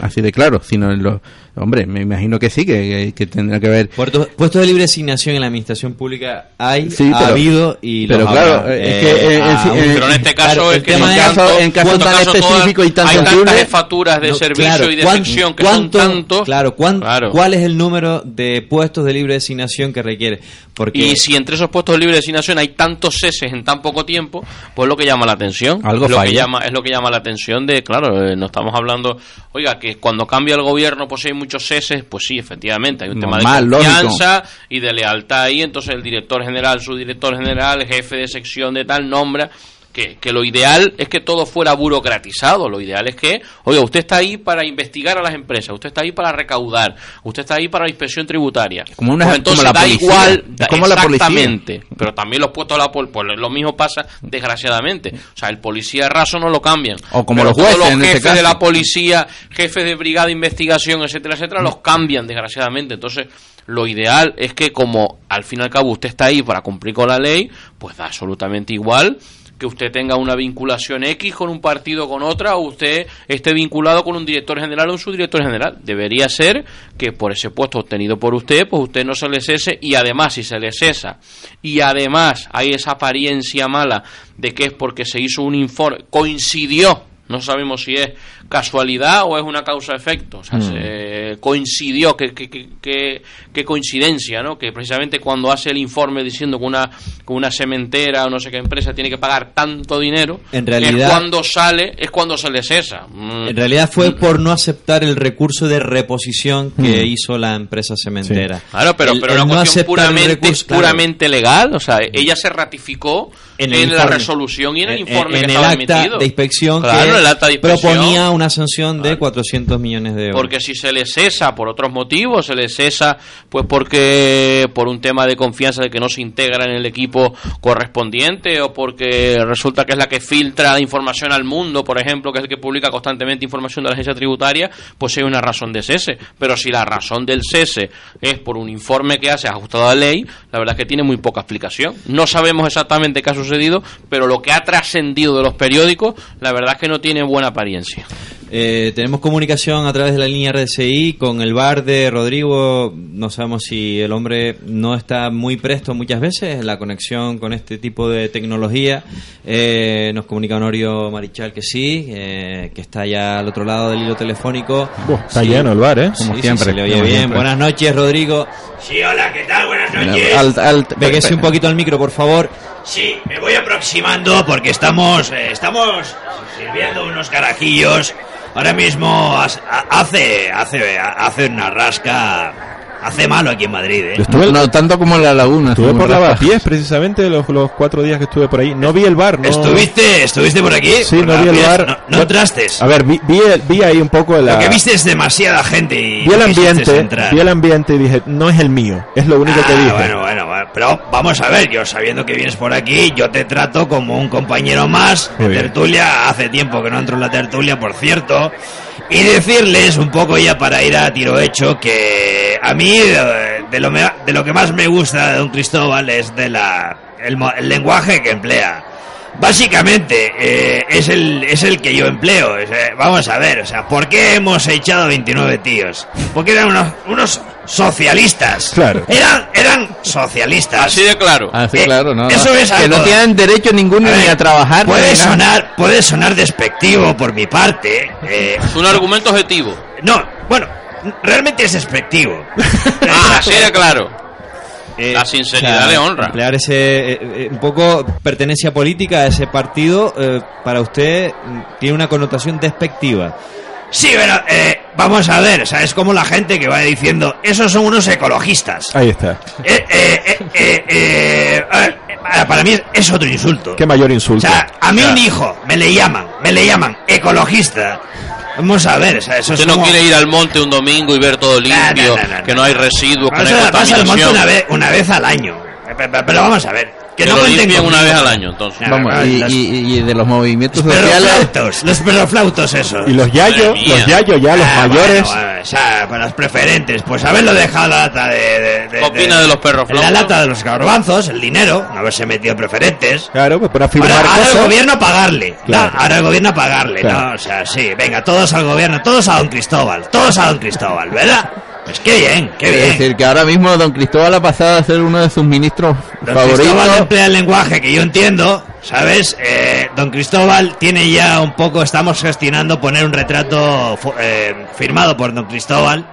S2: Así de claro, sino en los... Hombre, me imagino que sí, que, que tendrá que ver...
S1: Puertos, puestos de libre designación en la administración pública hay,
S2: Sí,
S1: ha
S2: pero-
S1: habido y
S2: pero
S1: los
S2: claro,
S1: habrá.
S2: es
S1: Eh,
S2: que, eh, en- en-
S4: Pero en este caso
S1: Claro,
S4: es
S1: el
S4: que
S1: es-
S4: tantos-
S2: en caso tan específico y tan
S4: hay tantas jefaturas de
S1: No,
S4: servicio
S1: claro,
S4: y de
S1: ¿cuán-
S4: sección que
S1: cuánto-
S4: son tantos
S1: Claro, ¿cuán-
S4: Claro.
S1: ¿cuál es el número de puestos de libre designación que requiere? Porque
S4: Y si entre esos puestos de libre designación hay tantos ceses en tan poco tiempo, pues es lo que llama la atención.
S2: Algo
S4: es lo que llama Es lo que llama la atención de, claro, eh, no estamos hablando, oiga, que cuando cambia el gobierno pues hay muchos ceses, pues sí, efectivamente, hay un tema de
S2: lógico.
S4: confianza y de lealtad ahí, entonces el director general, su director general, jefe de sección de tal, nombra que, que lo ideal es que todo fuera burocratizado, lo ideal es que, oiga, usted está ahí para investigar a las empresas, usted está ahí para recaudar, usted está ahí para la inspección tributaria.
S2: Como una-
S4: Pues entonces
S2: como la
S4: da
S2: policía,
S4: igual, da-
S2: como la policía.
S4: exactamente, pero también los puestos a la pol pues lo mismo pasa desgraciadamente. O sea, el policía raso no lo cambian.
S2: O como los jueces,
S4: todos los
S2: en este
S4: jefes de la policía, jefes de brigada de investigación, etcétera, etcétera, los cambian desgraciadamente. Entonces, lo ideal es que como al fin y al cabo usted está ahí para cumplir con la ley, pues da absolutamente igual que usted tenga una vinculación X con un partido con otra, o usted esté vinculado con un director general o un subdirector general. Debería ser que por ese puesto obtenido por usted, pues usted no se le cese y además si se le cesa y además hay esa apariencia mala de que es porque se hizo un informe, coincidió no sabemos si es casualidad o es una causa-efecto. O sea,
S3: Mm.
S4: se coincidió, que, que, que- que- coincidencia, ¿no? Que precisamente cuando hace el informe diciendo que una, que una cementera o no sé qué empresa tiene que pagar tanto dinero,
S19: En realidad-
S4: es cuando sale, es cuando se le cesa. Mm.
S19: En realidad fue por no aceptar el recurso de reposición que
S4: Mm.
S19: hizo la empresa cementera.
S4: Claro, pero,
S19: El-
S4: pero
S19: el
S4: una
S19: no
S4: cuestión puramente,
S19: recurso, claro.
S4: puramente legal, o sea, ella se ratificó en, la
S19: informe.
S4: resolución y en el
S19: En-
S4: informe
S19: en
S4: que
S19: el acta
S4: emitido.
S19: de inspección
S4: Claro,
S19: que
S4: el acta de inspección.
S19: proponía una sanción de 400 millones de euros.
S4: Porque si se le cesa por otros motivos, se le cesa pues porque por un tema de confianza de que no se integra en el equipo correspondiente o porque resulta que es la que filtra la información al mundo, por ejemplo, que es el que publica constantemente información de la agencia tributaria, pues hay una razón de cese. Pero si la razón del cese es por un informe que hace ajustado a la ley, la verdad es que tiene muy poca explicación. No sabemos exactamente qué ha sucedido, pero lo que ha trascendido de los periódicos, la verdad es que no tiene buena apariencia.
S19: Eh, tenemos comunicación a través de la línea RCI con el bar de Rodrigo. No sabemos si el hombre no está muy presto muchas veces en la conexión con este tipo de tecnología. Eh, nos comunica Honorio Marichal que sí, eh, que está ya al otro lado del hilo telefónico.
S3: Buah, está
S19: Sí.
S3: lleno el bar, ¿eh? Como
S19: sí,
S3: siempre,
S19: se le oye
S3: como
S19: bien.
S3: siempre.
S19: Buenas noches, Rodrigo.
S1: Sí, hola, ¿qué tal? Buenas
S19: Al,
S1: noches.
S19: al, Péguese un poquito al micro, por favor.
S1: Sí, me voy aproximando porque estamos eh, estamos sirviendo unos carajillos. Ahora mismo hace hace hace una rasca hace malo aquí en Madrid, ¿eh?
S3: Estuve-
S2: No tanto como en la laguna.
S3: Estuve por. Lavapiés precisamente los, los cuatro días que estuve por ahí. No vi el bar. No...
S1: ¿Estuviste, estuviste por aquí?
S3: Sí,
S1: Por
S3: no vi el bar.
S1: No, no entraste.
S3: A ver, vi, vi, el- vi ahí un poco la...
S1: Lo que viste es demasiada gente y
S3: Vi el ambiente,
S1: entrar.
S3: vi el ambiente y dije, no es el mío. Es lo único que
S1: Ah,
S3: dije.
S1: Bueno, bueno, bueno, pero vamos a ver, yo sabiendo que vienes por aquí, yo te trato como un compañero más de tertulia. Hace tiempo que no entro en la tertulia, por cierto. Y decirles un poco ya para ir a tiro hecho que a mí eh, de lo, me- de lo que más me gusta de Don Cristóbal es de la el, el lenguaje que emplea. Básicamente eh, es el es el que yo empleo. vamos a ver, o sea, ¿por qué hemos echado 29 tíos? Porque eran unos, unos socialistas.
S3: Claro.
S1: Eran eran socialistas.
S4: Así de claro.
S2: Así,
S1: Eh,
S2: claro, no, no.
S1: eso es
S2: Que
S1: algo-
S2: no tienen derecho ninguno
S1: A
S2: ni
S1: ver,
S2: a trabajar. ni
S1: Puede sonar, puede sonar despectivo por mi parte. eh,
S4: Es un argumento objetivo.
S1: no, bueno, realmente es despectivo. *laughs*
S4: Ah, así de claro.
S19: Eh,
S4: La sinceridad
S19: o sea,
S4: le honra.
S19: Emplear ese eh, eh, un poco pertenencia política a ese partido eh, para usted mm, tiene una connotación despectiva.
S1: Sí, pero eh, vamos a ver, o sea, es como la gente que va diciendo, esos son unos ecologistas.
S3: Ahí está.
S1: Eh, eh, eh, eh, eh, ver, eh, para mí es otro insulto.
S3: Qué mayor
S1: O
S3: insulto.
S1: sea, a mí
S3: O
S1: un hijo me le llaman, me le llaman ecologista. Vamos a ver, o sea, eso
S4: Usted
S1: es
S4: no
S1: como-
S4: quiere ir al monte un domingo y ver todo limpio,
S1: no, no,
S4: que no hay residuos, que no hay
S1: a- vas al monte
S4: contaminación.
S1: una vez, una vez al año. Pe- pe- Pero vamos a ver. Que,
S4: Que
S1: no
S4: lo limpien una vez al año, entonces.
S2: Vamos, y,
S1: Los-
S2: y- y de los movimientos
S1: Los
S2: sociales.
S1: perroflautos, los perroflautos esos.
S3: Y los yayos, los yayos ya, los
S1: Ah,
S3: mayores.
S1: bueno, bueno, o sea, para los preferentes, pues haberlo dejado la lata de... de, de-
S4: ¿Qué opina de los perros
S1: La lata de los garbanzos, el dinero, no haberse metido preferentes.
S3: Claro, pues para firmar
S1: Ahora, ahora el
S3: cosas.
S1: gobierno a pagarle.
S3: Claro.
S1: No, ahora el gobierno a pagarle.
S3: Claro.
S1: No, o sea, sí, venga, todos al gobierno, todos a don Cristóbal, todos a don Cristóbal, ¿verdad? Pues qué bien, qué
S2: Es
S1: bien.
S2: decir, que ahora mismo don Cristóbal ha pasado a ser uno de sus ministros
S1: Don
S2: favoritos.
S1: Cristóbal emplea el lenguaje que yo entiendo, ¿sabes? Eh, don Cristóbal tiene ya un poco, estamos gestionando poner un retrato eh, firmado por Don Cristóbal.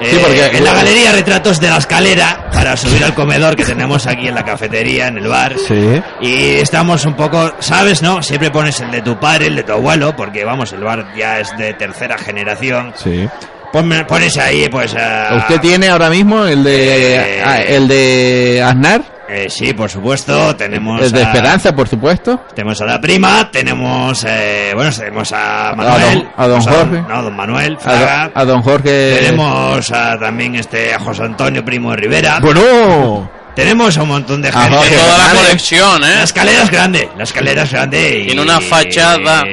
S2: Sí,
S1: eh,
S2: porque-
S1: en la galería retratos de la escalera para subir al comedor que tenemos aquí en la cafetería, en el bar.
S3: Sí.
S1: Y estamos un poco, ¿sabes, no? Siempre pones el de tu padre, el de tu abuelo, porque vamos, el bar ya es de tercera generación.
S3: Sí.
S1: Ponme- pones ahí, pues. a-
S2: ¿Usted tiene ahora mismo el de
S1: Eh,
S2: ah, el de Aznar?
S1: Eh, sí, por supuesto, tenemos.
S2: El de
S1: a-
S2: Esperanza, por supuesto.
S1: Tenemos a la prima, tenemos, eh, bueno, tenemos a Manuel,
S2: don- a don Jorge.
S1: no, don Manuel,
S2: A,
S1: Fraga,
S2: don- a don Jorge.
S1: tenemos a, también este, a José Antonio Primo de Rivera,
S3: Bueno.
S1: tenemos a un montón de
S2: A
S1: gente.
S2: Jorge
S4: Toda la colección,
S1: La
S4: ¿eh?
S1: escalera es grande, la escalera es grande. y-
S4: Tiene una fachada.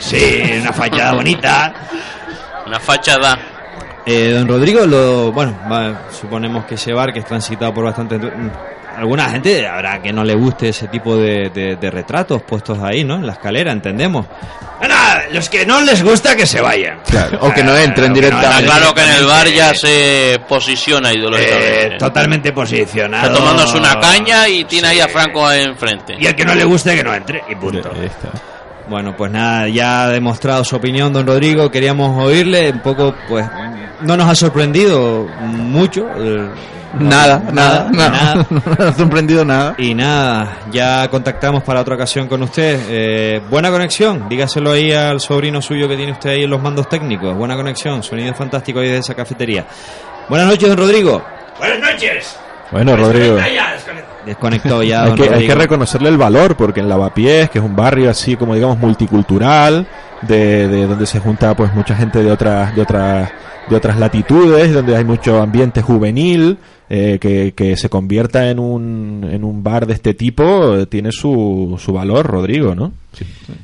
S1: Sí, una fachada bonita.
S4: Una fachada.
S19: Eh, don Rodrigo, lo, bueno, va- suponemos que ese bar que es transitado por bastante
S1: alguna gente habrá que no le guste ese tipo de, de- de retratos puestos ahí, ¿no? En la escalera, entendemos. Bueno, los que no les gusta que se vayan.
S2: O que no entren directamente.
S4: Claro que en el bar ya se posiciona ideológicamente.
S20: Eh, totalmente posicionado.
S4: Está tomándose una caña y tiene ahí a Franco enfrente.
S20: Y al que no le guste que no entre. Y punto.
S1: Bueno, pues nada, ya ha demostrado su opinión, don Rodrigo. Queríamos oírle un poco, pues, no nos ha sorprendido mucho. eh,
S2: Nada, nada, nada. No *laughs* *laughs* me ha sorprendido nada.
S1: Y nada, ya contactamos para otra ocasión con usted. Eh, buena conexión, dígaselo ahí al sobrino suyo que tiene usted ahí en los mandos técnicos. Buena conexión, sonido fantástico ahí de esa cafetería. Buenas noches, don Rodrigo.
S20: Buenas noches.
S3: Bueno, Rodrigo.
S1: Desconectó ya,
S3: hay, que, hay que reconocerle el valor, porque en Lavapiés, que es un barrio así como digamos multicultural, de, de donde se junta pues mucha gente de otras, de otras, de otras latitudes, donde hay mucho ambiente juvenil, eh, que, que se convierta en un, en un bar de este tipo, eh, tiene su, su valor, Rodrigo, ¿no?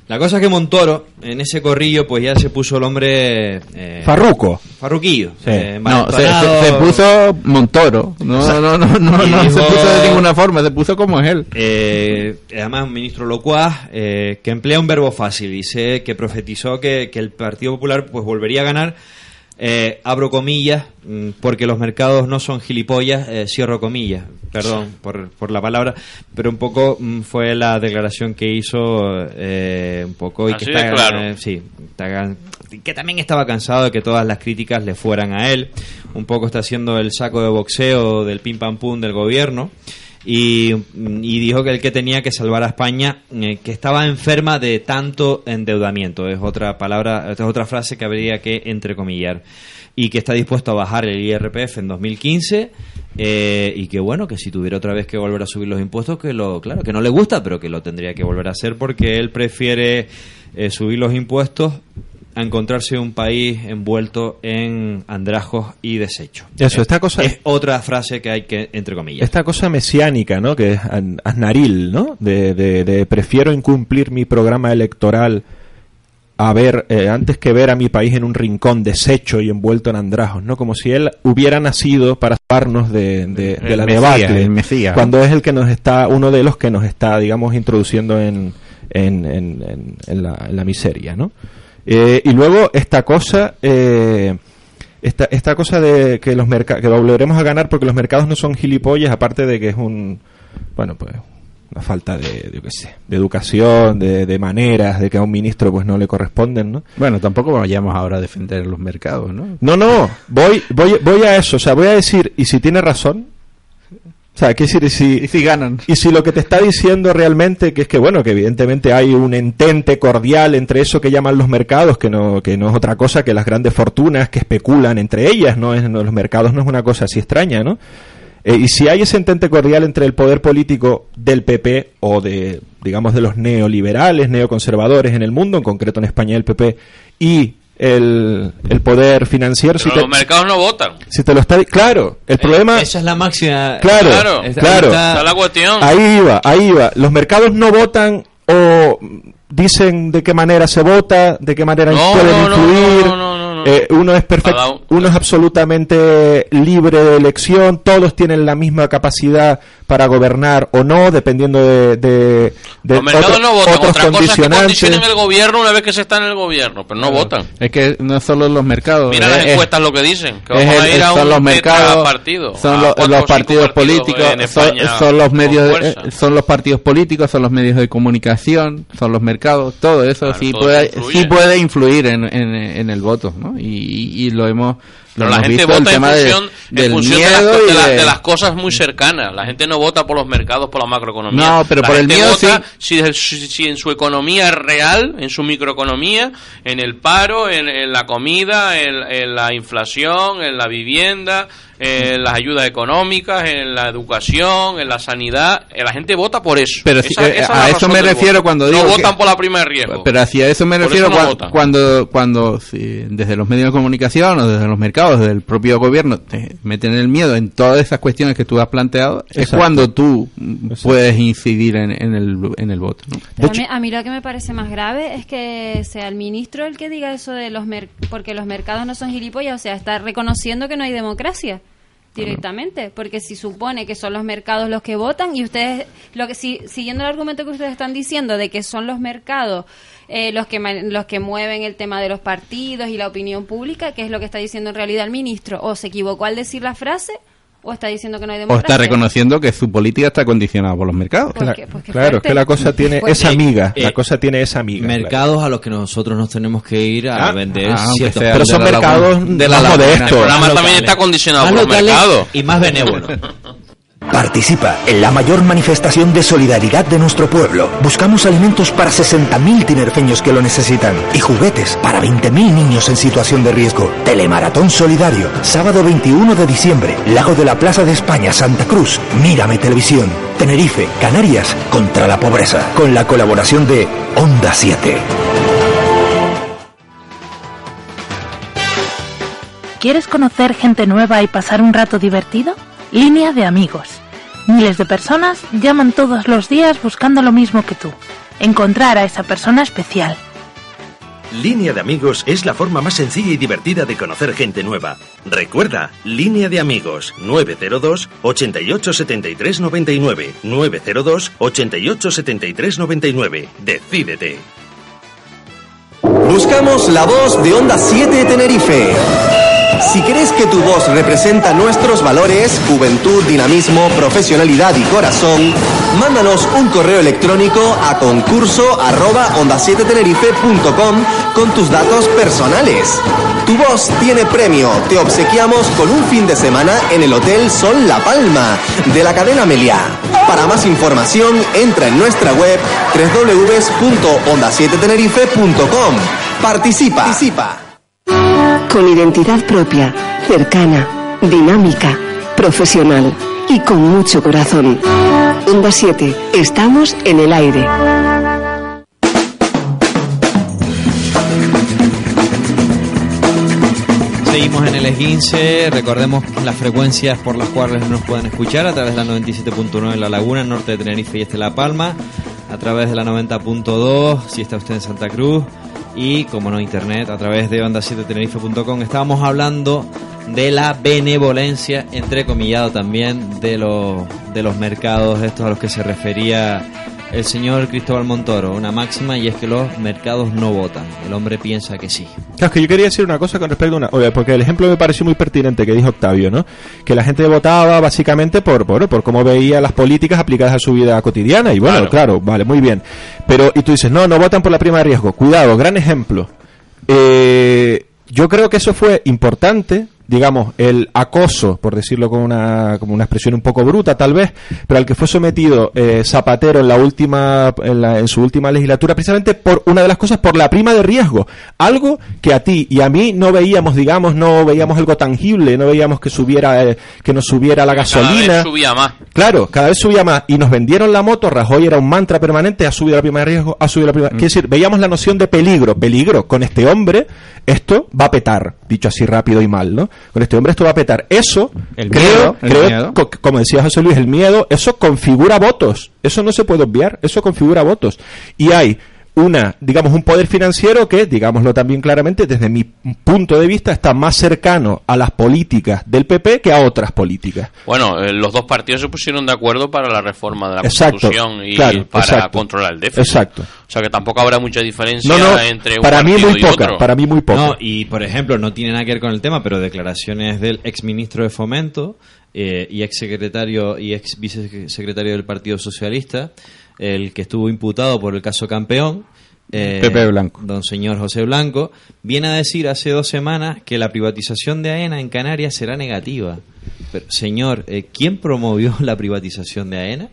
S1: La cosa es que Montoro, en ese corrillo, pues ya se puso el hombre... eh,
S3: Farruco.
S1: Farruquillo.
S3: Sí.
S1: eh,
S2: No, se,
S1: envalentonado.
S2: se- se puso Montoro. *laughs* No, no, no, no, no se puso de ninguna forma, se puso como es él.
S1: Eh, además, un ministro locuaz eh, que emplea un verbo fácil. Dice que profetizó que, que el Partido Popular pues volvería a ganar. Eh, abro comillas, mm, porque los mercados no son gilipollas, eh, cierro comillas, perdón por, por la palabra, pero un poco mm, fue la declaración que hizo eh, un poco y
S4: Así
S1: que
S4: de
S1: está,
S4: claro.
S1: eh, sí, está gan- que también estaba cansado de que todas las críticas le fueran a él, un poco está haciendo el saco de boxeo del pim pam pum del gobierno y, dijo que el que tenía que salvar a España, eh, que estaba enferma de tanto endeudamiento, es otra palabra, es otra frase que habría que entrecomillar, y que está dispuesto a bajar el IRPF en 2015 eh, y que bueno, que si tuviera otra vez que volver a subir los impuestos, que lo, claro, que no le gusta, pero que lo tendría que volver a hacer porque él prefiere eh, subir los impuestos a encontrarse un país envuelto en andrajos y desechos.
S3: Eso, esta cosa-
S1: es otra frase que hay que entrecomillar.
S3: Esta cosa mesiánica, ¿no? Que es asnaril, ¿no? De, de- de prefiero incumplir mi programa electoral a ver, eh, antes que ver a mi país en un rincón deshecho y envuelto en andrajos, ¿no? Como si él hubiera nacido para salvarnos de, de- de
S2: El
S3: la
S2: Mesías,
S3: debacle.
S2: el Mesías.
S3: Cuando es el que nos está, uno de los que nos está, digamos, introduciendo en, en, en- en- en la, en la miseria, ¿no? Eh, y luego esta cosa, eh, esta, esta cosa de que los mercados, que volveremos a ganar porque los mercados no son gilipollas, aparte de que es un, bueno, pues una falta de, yo qué sé, de educación, de, de maneras, de que a un ministro pues no le corresponden, ¿no?
S2: Bueno, tampoco vayamos ahora a defender los mercados, ¿no?
S3: No, no, voy, voy, voy a eso, o sea, voy a decir, y si tiene razón, sea, ¿qué decir? Y si,
S2: Y si ganan.
S3: y si lo que te está diciendo realmente que es que bueno que evidentemente hay un entente cordial entre eso que llaman los mercados que no que no es otra cosa que las grandes fortunas que especulan entre ellas no es no, los mercados no es una cosa así extraña no Eh, y si hay ese entente cordial entre el poder político del PP o de digamos de los neoliberales neoconservadores en el mundo en concreto en España el PP y el, el poder financiero si
S4: Pero
S3: te,
S4: los mercados no votan.
S3: si te lo está di- claro el problema
S1: Esa es la máxima.
S3: Claro,
S4: Claro,
S1: Está-
S3: claro.
S1: está-
S4: Está la cuestión.
S3: Ahí iba, ahí iba. Los mercados no votan o dicen de qué manera se vota, de qué manera
S4: No,
S3: pueden
S4: no, no,
S3: influir.
S4: no, no, no, no.
S3: Eh, uno es perfecto, uno es absolutamente libre de elección. Todos tienen la misma capacidad para gobernar o no, dependiendo de, de, de
S4: los mercados
S3: otro-
S4: no votan.
S3: otros
S4: Otra cosa es que
S3: condicionantes.
S4: condicionen el gobierno una vez que se está en el gobierno, pero no votan.
S2: Es que no es solo los mercados.
S4: Mira
S2: es-
S4: las
S2: es-
S4: encuestas lo que dicen, que
S2: es
S4: vamos a
S2: el-
S4: ir a
S2: son
S4: un
S2: los mercados,
S4: partido,
S2: son lo- los partidos políticos, son, son los medios, de- eh, son los partidos políticos, son los medios de comunicación, son los mercados, todo eso sí
S4: todo
S2: puede,
S4: influye.
S2: sí puede influir en, en, en el voto, ¿no? Y, y- y lo hemos,
S4: Pero la gente vota en
S2: tema de-
S4: función, en función de, las, de la-
S2: de-
S4: de las cosas muy cercanas. La gente no vota por los mercados, por la macroeconomía.
S2: No, pero
S4: La
S2: por el miedo
S4: vota
S2: sí.
S4: Si, si- si en su economía real, en su microeconomía, en el paro, en, en la comida, en, en la inflación, en la vivienda, en las ayudas económicas, en la educación, en la sanidad, eh, la gente vota por eso.
S2: Pero
S4: Esa-
S2: eh,
S4: esa es
S2: a eso me refiero
S4: voto.
S2: cuando
S4: no
S2: digo que-
S4: votan por la prima de riesgo.
S2: Pero hacia eso me refiero
S4: eso no
S2: cua-
S4: votan.
S2: cuando, cuando sí, desde los medios de comunicación o desde los mercados, desde el propio gobierno, te meten el miedo en todas esas cuestiones que tú has planteado, es cuando tú puedes incidir en, en el, en el voto. ¿no?
S5: Pero a, mí, a mí lo que me parece más grave es que sea el ministro el que diga eso de los mer porque los mercados no son gilipollas, o sea, está reconociendo que no hay democracia. Directamente, porque si supone que son los mercados los que votan y ustedes, lo que si, siguiendo el argumento que ustedes están diciendo de que son los mercados eh, los que los que mueven el tema de los partidos y la opinión pública, que es lo que está diciendo en realidad el ministro, o se equivocó al decir la frase, o está diciendo que no hay
S2: O
S5: democracia.
S2: está reconociendo que su política está condicionada por los mercados.
S5: Pues que- pues que
S3: Claro, es que la cosa tiene
S5: Pues-
S3: esa amiga,
S1: Eh,
S3: la cosa tiene esa amiga.
S1: mercados a los que nosotros nos tenemos que ir a
S3: Ah,
S1: vender
S3: ah,
S1: ciertos
S3: Pero son de la mercados laguna. de la
S1: más
S3: laguna.
S1: modestos.
S3: El programa
S4: también está condicionado
S1: Más
S4: por los mercados.
S1: Y más benévolos.
S7: Participa en la mayor manifestación de solidaridad de nuestro pueblo. Buscamos alimentos para 60.000 tinerfeños que lo necesitan y juguetes para 20.000 niños en situación de riesgo. Telemaratón Solidario, sábado 21 de diciembre, Lago de la Plaza de España, Santa Cruz. Mírame Televisión. Tenerife, Canarias, contra la pobreza. Con la colaboración de Onda 7.
S8: ¿Quieres conocer gente nueva y pasar un rato divertido? Línea de amigos. Miles de personas llaman todos los días buscando lo mismo que tú. Encontrar a esa persona especial.
S9: Línea de amigos es la forma más sencilla y divertida de conocer gente nueva. Recuerda, Línea de amigos 902 88 73 99 902 88 73 99. Decídete.
S21: Buscamos la voz de Onda 7 Tenerife. Si crees que tu voz representa nuestros valores, juventud, dinamismo, profesionalidad y corazón, mándanos un correo electrónico a concurso arroba onda 7 tenerife.com con tus datos personales. Tu voz tiene premio. Te obsequiamos con un fin de semana en el Hotel Sol La Palma de la cadena Meliá. Para más información, entra en nuestra web www.onda7tenerife.com. Participa. Participa.
S12: Con identidad propia, cercana, dinámica, profesional y con mucho corazón. Onda 7, estamos en el aire.
S1: Seguimos en el esguince, recordemos las frecuencias por las cuales nos pueden escuchar a través de la 97.9 en La Laguna, norte de Tenerife y este La Palma, a través de la 90.2 si está usted en Santa Cruz y como no internet a través de onda7tenerife.com. Estábamos hablando de la benevolencia, entrecomillado también, de los, de los mercados estos a los que se refería el señor Cristóbal Montoro, una máxima y es que los mercados no votan, el hombre piensa que sí.
S3: Claro, es que yo quería decir una cosa con respecto a una... oye, porque el ejemplo me pareció muy pertinente que dijo Octavio, ¿no? Que la gente votaba básicamente por, por, por cómo veía las políticas aplicadas a su vida cotidiana. Y bueno,
S4: Claro.
S3: claro, vale, muy bien. Pero, y tú dices, no, no votan por la prima de riesgo. Cuidado, gran ejemplo. Eh, yo creo que eso fue importante, digamos, el acoso, por decirlo con una, como una expresión un poco bruta tal vez, pero al que fue sometido eh, Zapatero en la última, en, la- en su última legislatura, precisamente por una de las cosas, por la prima de riesgo. Algo que a ti y a mí no veíamos, digamos, no veíamos algo tangible, no veíamos que subiera, eh, que nos subiera la
S4: Cada
S3: gasolina.
S4: vez subía más.
S3: Claro, cada vez subía más y nos vendieron la moto, Rajoy era un mantra permanente, ha subido la prima de riesgo, ha subido la prima... Quiere decir, veíamos la noción de peligro, peligro, con este hombre esto va a petar, dicho así rápido y mal, ¿no? Con este hombre esto va a petar. Eso,
S2: El
S3: creo,
S2: miedo, el
S3: creo,
S2: miedo.
S3: co- como decía José Luis, el miedo, eso configura votos, eso no se puede obviar, eso configura votos. Y hay una, digamos, un poder financiero que, digámoslo también claramente, desde mi punto de vista, está más cercano a las políticas del PP que a otras políticas.
S4: Bueno, eh, los dos partidos se pusieron de acuerdo para la reforma de la
S3: Exacto,
S4: Constitución y
S3: claro,
S4: para
S3: exacto.
S4: controlar el déficit.
S3: Exacto.
S4: O sea que tampoco habrá mucha diferencia
S3: No, no,
S4: entre un
S3: para mí muy
S4: y
S3: poca,
S4: otro.
S3: para mí muy poca.
S1: No, y por ejemplo, no tiene nada que ver con el tema, pero declaraciones del ex ministro de Fomento eh, y ex secretario y ex vicesecretario del Partido Socialista, el que estuvo imputado por el caso Campeón. eh,
S2: Pepe Blanco.
S1: Don señor José Blanco, viene a decir hace dos semanas que la privatización de AENA en Canarias será negativa. Pero, señor, eh, ¿quién promovió *laughs* la privatización de AENA?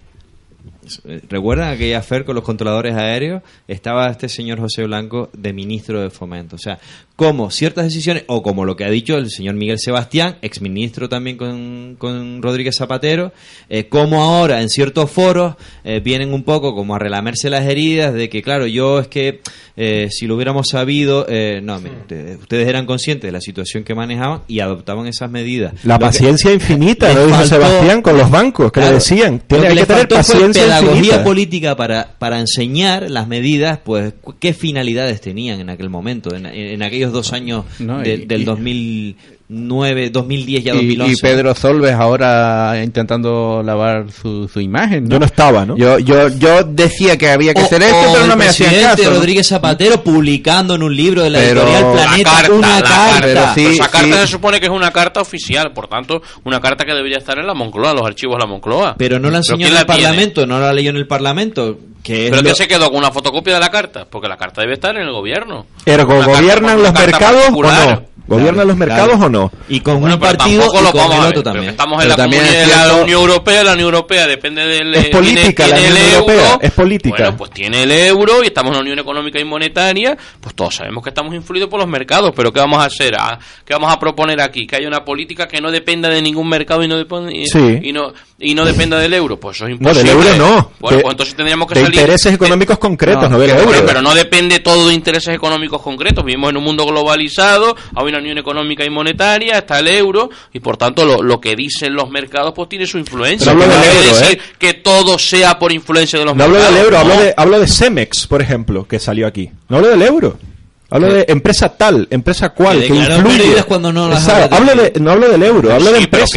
S1: ¿Recuerdan aquella afer con los controladores aéreos? Estaba este señor José Blanco de ministro de Fomento. O sea, como ciertas decisiones, o como lo que ha dicho el señor Miguel Sebastián, exministro también con, con Rodríguez Zapatero, eh, como ahora en ciertos foros eh, vienen un poco como a relamerse las heridas de que, claro, yo es que eh, si lo hubiéramos sabido, eh, no, mire, ustedes, ustedes eran conscientes de la situación que manejaban y adoptaban esas medidas.
S3: La
S1: Lo que-
S3: paciencia *laughs* infinita, ¿no? Dijo Sebastián con los bancos, que
S1: Claro,
S3: le decían.
S1: lo
S3: Tiene,
S1: que
S3: que tener
S1: faltó fue
S3: paciencia
S1: pedagogía
S3: infinita.
S1: política para, para enseñar las medidas, pues qué finalidades tenían en aquel momento, en, en aquellos dos años
S2: No,
S1: de-
S2: y-
S1: del
S2: y-
S1: 2000 9, 2010 ya 2011.
S2: Y, y, Pedro Solves ahora intentando lavar su, su imagen.
S3: Yo no estaba, ¿no?
S2: Yo, yo, yo decía que había que o, hacer esto, pero no me hacían caso. ¿no?
S1: Rodríguez Zapatero publicando en un libro de la
S2: pero
S1: editorial Planeta
S4: la carta,
S1: una carta.
S4: esa carta se supone que es una carta oficial, por tanto, una carta que debería estar en la Moncloa, los archivos de la Moncloa.
S1: Pero no la enseñó en el Parlamento, no la leyó en el Parlamento. Que
S4: ¿Pero
S1: lo...
S4: que se quedó con una fotocopia de la carta? Porque la carta debe estar en el gobierno.
S3: ¿Ergo gobiernan los mercados o no? ¿Gobierna los mercados o no?
S1: Y con
S4: bueno,
S1: un partido con el otro también.
S4: Estamos en la
S2: también
S4: la Unión Europea, la Unión Europea depende del
S3: Es eh, política
S4: tiene, tiene euro,
S3: es política.
S4: Bueno, pues tiene el euro y estamos en la Unión Económica y Monetaria, pues todos sabemos que estamos influidos por los mercados, pero ¿qué vamos a hacer? Ah, ¿Qué vamos a proponer aquí? Que haya una política que no dependa de ningún mercado y no dependa, y, no y no dependa del euro, pues eso es imposible.
S3: No, del euro no. De,
S4: pues entonces tendríamos
S3: intereses económicos concretos, no, del euro.
S4: Pero no depende todo de intereses económicos concretos, vivimos en un mundo globalizado, Unión Económica y Monetaria, está el euro, y por tanto lo, lo que dicen los mercados pues tiene su influencia. No
S3: hablo
S4: decir
S3: ¿eh?
S4: que todo sea por influencia de los
S3: no
S4: mercados.
S3: Hablo del euro, hablo, de, hablo de Cemex, por ejemplo, que salió aquí. No hablo del euro. Hablo de empresa tal, empresa cual,
S1: que,
S3: que influye.
S1: Cuando no, las
S3: hablo de, no hablo del euro, hablo
S4: sí, de
S3: empresas.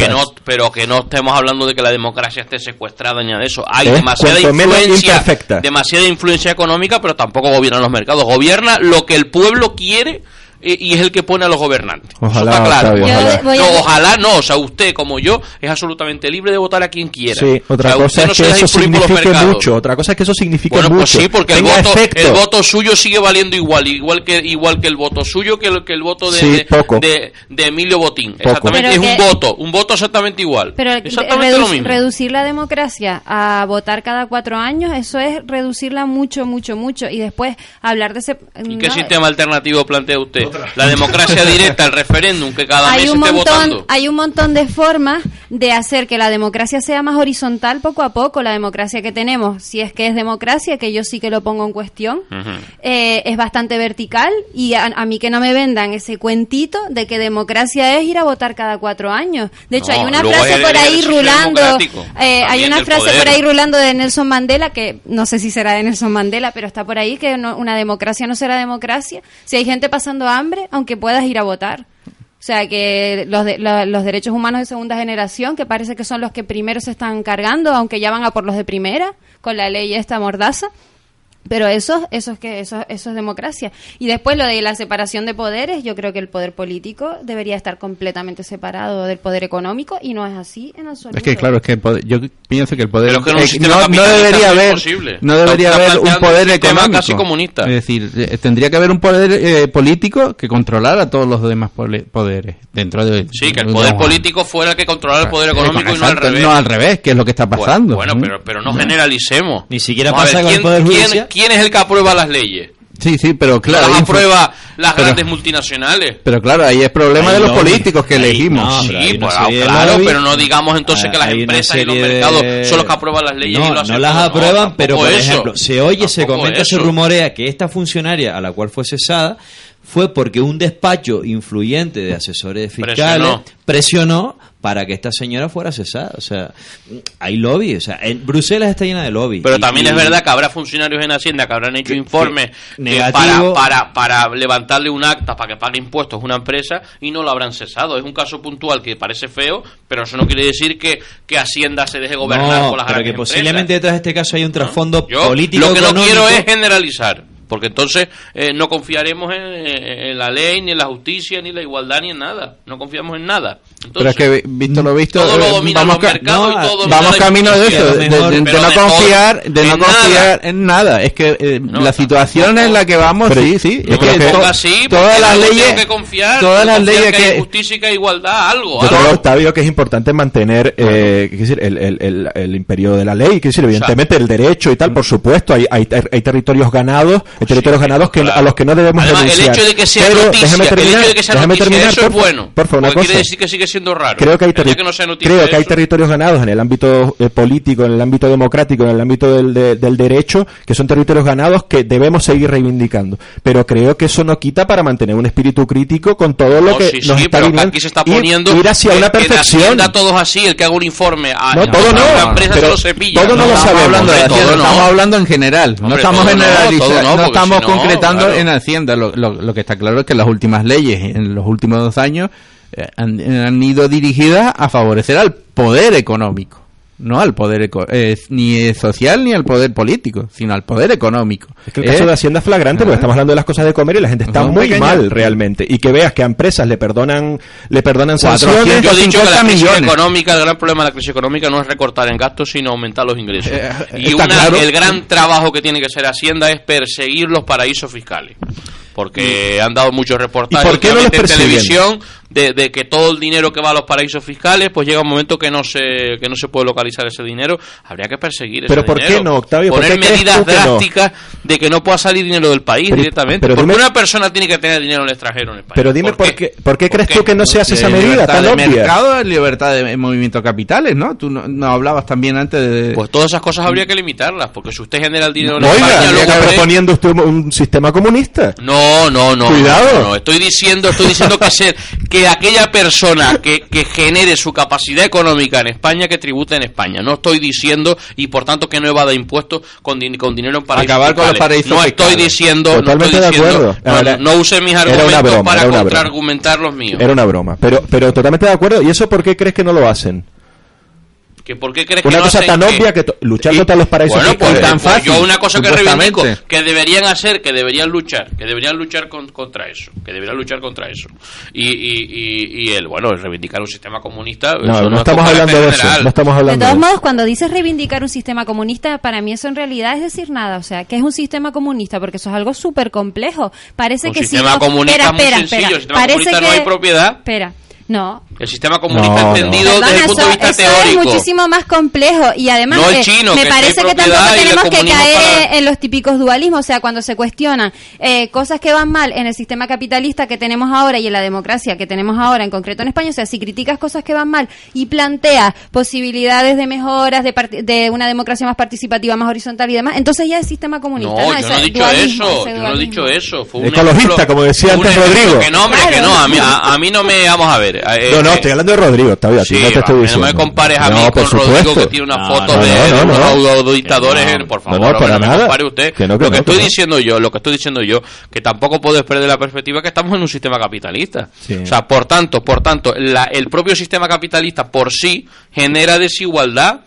S4: Pero que, no, estemos hablando de que la democracia esté secuestrada ni de eso. Hay
S3: ¿Eh?
S4: demasiada influencia, demasiada influencia económica, pero tampoco gobiernan los mercados. Gobierna lo que el pueblo quiere y, es el que pone a los gobernantes.
S3: Ojalá,
S4: está claro.
S3: Ojalá.
S4: No, ojalá. No, o sea, usted como yo es absolutamente libre de votar a quien quiera.
S3: Sí, otra
S4: o sea,
S3: cosa
S4: no es
S3: que eso
S4: significa
S3: mucho. Otra cosa es que eso significa
S4: pues
S3: mucho.
S4: Pues sí, porque el voto, suyo sigue valiendo igual, igual que igual que el voto suyo que el, que el voto de, de, Emilio Botín. Exactamente, es un voto, un voto exactamente igual.
S5: Pero
S4: exactamente lo mismo.
S5: reducir la democracia a votar cada cuatro años, eso es reducirla mucho, mucho, mucho. Y después hablar de ese...
S4: ¿Y qué sistema alternativo plantea usted? La democracia directa, el referéndum, que cada
S5: hay
S4: mes
S5: un
S4: esté
S5: montón. Hay un montón de formas de hacer que la democracia sea más horizontal poco a poco. La democracia que tenemos, si es que es democracia, que yo sí que lo pongo en cuestión, eh, es bastante vertical. Y a, a, mí que no me vendan ese cuentito de que democracia es ir a votar cada cuatro años. De hecho, hay una
S4: eh,
S5: frase por ahí rulando. Hay una frase por ahí rulando de Nelson Mandela, que no sé si será de Nelson Mandela, pero está por ahí que no, una democracia no será democracia. Si hay gente pasando hambre, hambre aunque puedas ir a votar. O sea, que los, de, los derechos humanos de segunda generación, que parece que son los que primero se están cargando, aunque ya van a por los de primera, con la ley esta mordaza, pero eso, eso es que eso, eso es democracia. Y después lo de la separación de poderes, yo creo que el poder político debería estar completamente separado del poder económico y no es así en absoluto.
S2: Es que claro, es que yo pienso que el poder
S4: que
S2: eh, no, debería haber no debería haber un poder
S4: un
S2: económico
S4: casi comunista.
S2: Es decir, eh, tendría que haber un poder eh, político que controlara todos los demás poderes dentro de
S4: Sí, que el poder político fuera el que controlara el poder eh, económico y no al revés.
S2: No al revés, que es lo que está pasando.
S4: Bueno, pero pero no, generalicemos.
S1: Ni siquiera pasa con el poder
S4: ¿quién es el que aprueba las leyes?
S2: Sí, sí, pero claro.
S4: Las aprueba las grandes multinacionales.
S2: Pero claro, ahí es problema de los políticos que elegimos.
S4: Sí, pues, claro, pero no digamos entonces ah, que las empresas y los mercados son los que aprueban las leyes.
S1: No,
S4: y lo
S1: no las aprueban, pero por ejemplo, se oye, se comenta, se rumorea que esta funcionaria a la cual fue cesada fue porque un despacho influyente de asesores fiscales
S4: presionó,
S1: para que esta señora fuera cesada. O sea, hay lobby. O sea, en Bruselas está llena de lobby.
S4: Pero también es verdad que habrá funcionarios en Hacienda que habrán hecho informes para, para, para levantarle un acta para que pague impuestos a una empresa y no lo habrán cesado. Es un caso puntual que parece feo, pero eso no quiere decir que, Hacienda se deje gobernar por las
S1: pero que posiblemente empresas. detrás de este caso hay un trasfondo ¿No?
S4: Yo,
S1: político.
S4: Lo que no quiero es generalizar porque entonces eh, no confiaremos en, la ley, ni en la justicia, ni en la igualdad, ni en nada. No confiamos en nada.
S2: Entonces, pero es que, visto lo visto,
S4: todo lo
S2: eh, vamos,
S4: los y todo
S2: vamos camino de eso, de, no confiar, de no confiar en nada. Es que eh, la situación en la que vamos,
S3: pero,
S2: sí, sí. Todas las leyes,
S4: que confiar,
S2: todas las leyes
S4: que, hay justicia y igualdad, algo.
S3: Yo que es importante mantener eh, decir, el, el, imperio de la ley, que decir, evidentemente el derecho y tal, por supuesto, hay, hay, hay territorios ganados territorios sí, ganados claro. que, a los que no debemos
S4: Además,
S3: renunciar.
S4: El hecho de que sea
S3: Pero,
S4: noticia,
S3: déjame terminar, el
S4: hecho de que sea noticia,
S3: terminar,
S4: eso
S3: por,
S4: es bueno.
S3: Por favor, una cosa.
S4: quiere decir que sigue siendo raro.
S3: Creo que hay, terri
S4: que no noticia,
S3: creo que hay territorios ganados en el ámbito eh, político, en el ámbito democrático, en el ámbito del, de, del derecho, que son territorios ganados que debemos seguir reivindicando. Pero creo que eso no quita para mantener un espíritu crítico con todo lo
S4: no,
S3: que
S4: sí,
S3: nos
S4: sí,
S3: está
S4: pero aquí se está poniendo
S3: ir hacia
S4: que,
S3: una perfección.
S4: Que todos así, el que haga un informe ah, a,
S3: no, todo
S4: a
S3: no,
S4: una empresa se lo cepilla.
S3: Todo no, lo sabemos.
S2: Estamos hablando en general, no estamos generalizando.
S4: No,
S2: estamos concretando en Hacienda. Lo, lo, lo, que está claro es que las últimas leyes en los últimos dos años eh, han, eh, han ido dirigidas a favorecer al poder económico. No al poder eco- eh, ni social ni al poder político, sino al poder económico.
S3: Es que el caso
S2: Eh,
S3: de Hacienda es flagrante porque estamos hablando de las cosas de comer y la gente está muy
S2: pequeñas.
S3: mal realmente. Y que veas que a empresas le perdonan, le perdonan
S2: 400
S3: sanciones.
S4: Yo he dicho que la
S2: 50
S4: crisis
S2: millones.
S4: económica, el gran problema de la crisis económica no es recortar en gastos, sino aumentar los ingresos.
S2: Eh,
S4: y una-
S2: claro.
S4: el gran trabajo que tiene que hacer Hacienda es perseguir los paraísos fiscales. Porque han dado muchos reportajes
S3: ¿Y por qué no los
S4: últimamente en televisión de, de que todo el dinero que va a los paraísos fiscales, pues llega un momento que no se que no se puede localizar ese dinero. Habría que perseguir ese
S3: Pero ¿por qué no, Octavio? ¿Por
S4: Poner medidas
S3: no?
S4: drásticas de que no pueda salir dinero del país
S3: Pero-
S4: directamente.
S3: pero
S4: porque
S3: dime-
S4: una persona tiene que tener dinero en el extranjero en España.
S3: Pero dime por qué, por qué crees tú que no se hace esa
S2: Eh,
S3: medida
S2: libertad
S3: tan
S2: de
S3: obvia?
S2: mercado, libertad de movimiento de capitales, ¿no? Tú no, no hablabas también antes de...
S4: Pues todas esas cosas habría que limitarlas, porque si usted genera el dinero en
S3: Oiga,
S4: España,
S3: ¿está
S4: luego ve-
S3: proponiendo usted un, sistema comunista?
S4: No, no, no.
S3: Cuidado.
S4: no. Estoy diciendo, estoy diciendo que ser que aquella persona que, que genere su capacidad económica en España que tribute en España. No estoy diciendo y por tanto que no evada impuestos con, din- con dinero en paraísos
S2: Acabar con los paraísos
S4: No estoy diciendo,
S3: Totalmente
S4: no
S3: de
S4: estoy diciendo,
S3: acuerdo.
S4: no, no use mis argumentos
S3: broma,
S4: para contraargumentar los míos.
S3: Era una broma. Pero, pero totalmente de acuerdo. ¿Y eso por qué crees que no lo hacen?
S4: ¿Que ¿Por qué crees
S3: Una
S4: que no
S3: cosa
S4: hacen
S3: tan
S4: que-
S3: obvia que to- luchar contra los paraísos
S4: Bueno, pues,
S3: fiscales.
S4: pues yo una cosa que reivindico que deberían hacer, que deberían luchar, que deberían luchar con- contra eso, que deberían luchar contra eso. Y, y, y, y el, bueno, el reivindicar un sistema comunista.
S3: No,
S4: eso
S3: no
S4: es
S3: estamos hablando de eso.
S4: general.
S3: No estamos
S5: De
S3: hablando de
S5: todos
S3: eso.
S5: modos, cuando dices reivindicar un sistema comunista, para mí eso en realidad es decir nada. O sea, ¿qué es un sistema comunista? Porque eso es algo súper complejo. Parece
S4: Un
S5: que si
S4: sistema
S5: no-
S4: comunista
S5: espera,
S4: es muy
S5: espera,
S4: sencillo.
S5: espera.
S4: El sistema
S5: Parece
S4: comunista no
S5: que-
S4: hay propiedad.
S5: Espera, no.
S4: El sistema comunista
S3: No,
S4: entendido
S5: Perdona,
S4: desde el punto de
S5: eso-
S4: vista
S5: eso
S4: teórico.
S5: es muchísimo más complejo y además
S4: No chino,
S5: me
S4: que
S5: parece que tampoco tenemos que caer
S4: para-
S5: en los típicos dualismos, o sea, cuando se cuestionan eh, cosas que van mal en el sistema capitalista que tenemos ahora y en la democracia que tenemos ahora, en concreto en España, o sea, si criticas cosas que van mal y planteas posibilidades de mejoras, de, parti- de una democracia más participativa, más horizontal y demás, entonces ya es sistema comunista.
S4: No, yo no he dicho
S5: dualismo,
S4: eso, yo no he dicho eso. Fue un
S3: Ecologista,
S4: ejemplo-
S3: como decía antes Rodrigo.
S4: Que no, hombre, que no, a mí, a, a mí no me, vamos a ver. eh,
S3: No, no,
S4: eh,
S3: estoy hablando de Rodrigo, a ti
S4: Sí,
S3: no te estoy
S4: va,
S3: diciendo.
S4: no me compares a
S3: No,
S4: mí con Rodrigo que tiene una
S1: No,
S4: foto
S3: no,
S4: de,
S3: no, no,
S4: unos
S3: no.
S1: no.
S4: por favor,
S3: No, para
S4: no me compare usted.
S3: Que no, que
S4: lo que
S3: no,
S4: estoy
S3: no.
S4: diciendo yo, lo que estoy diciendo yo, que tampoco puedes perder la perspectiva que estamos en un sistema capitalista.
S3: Sí.
S4: O sea, por tanto, por tanto, la- el propio sistema capitalista por sí genera desigualdad.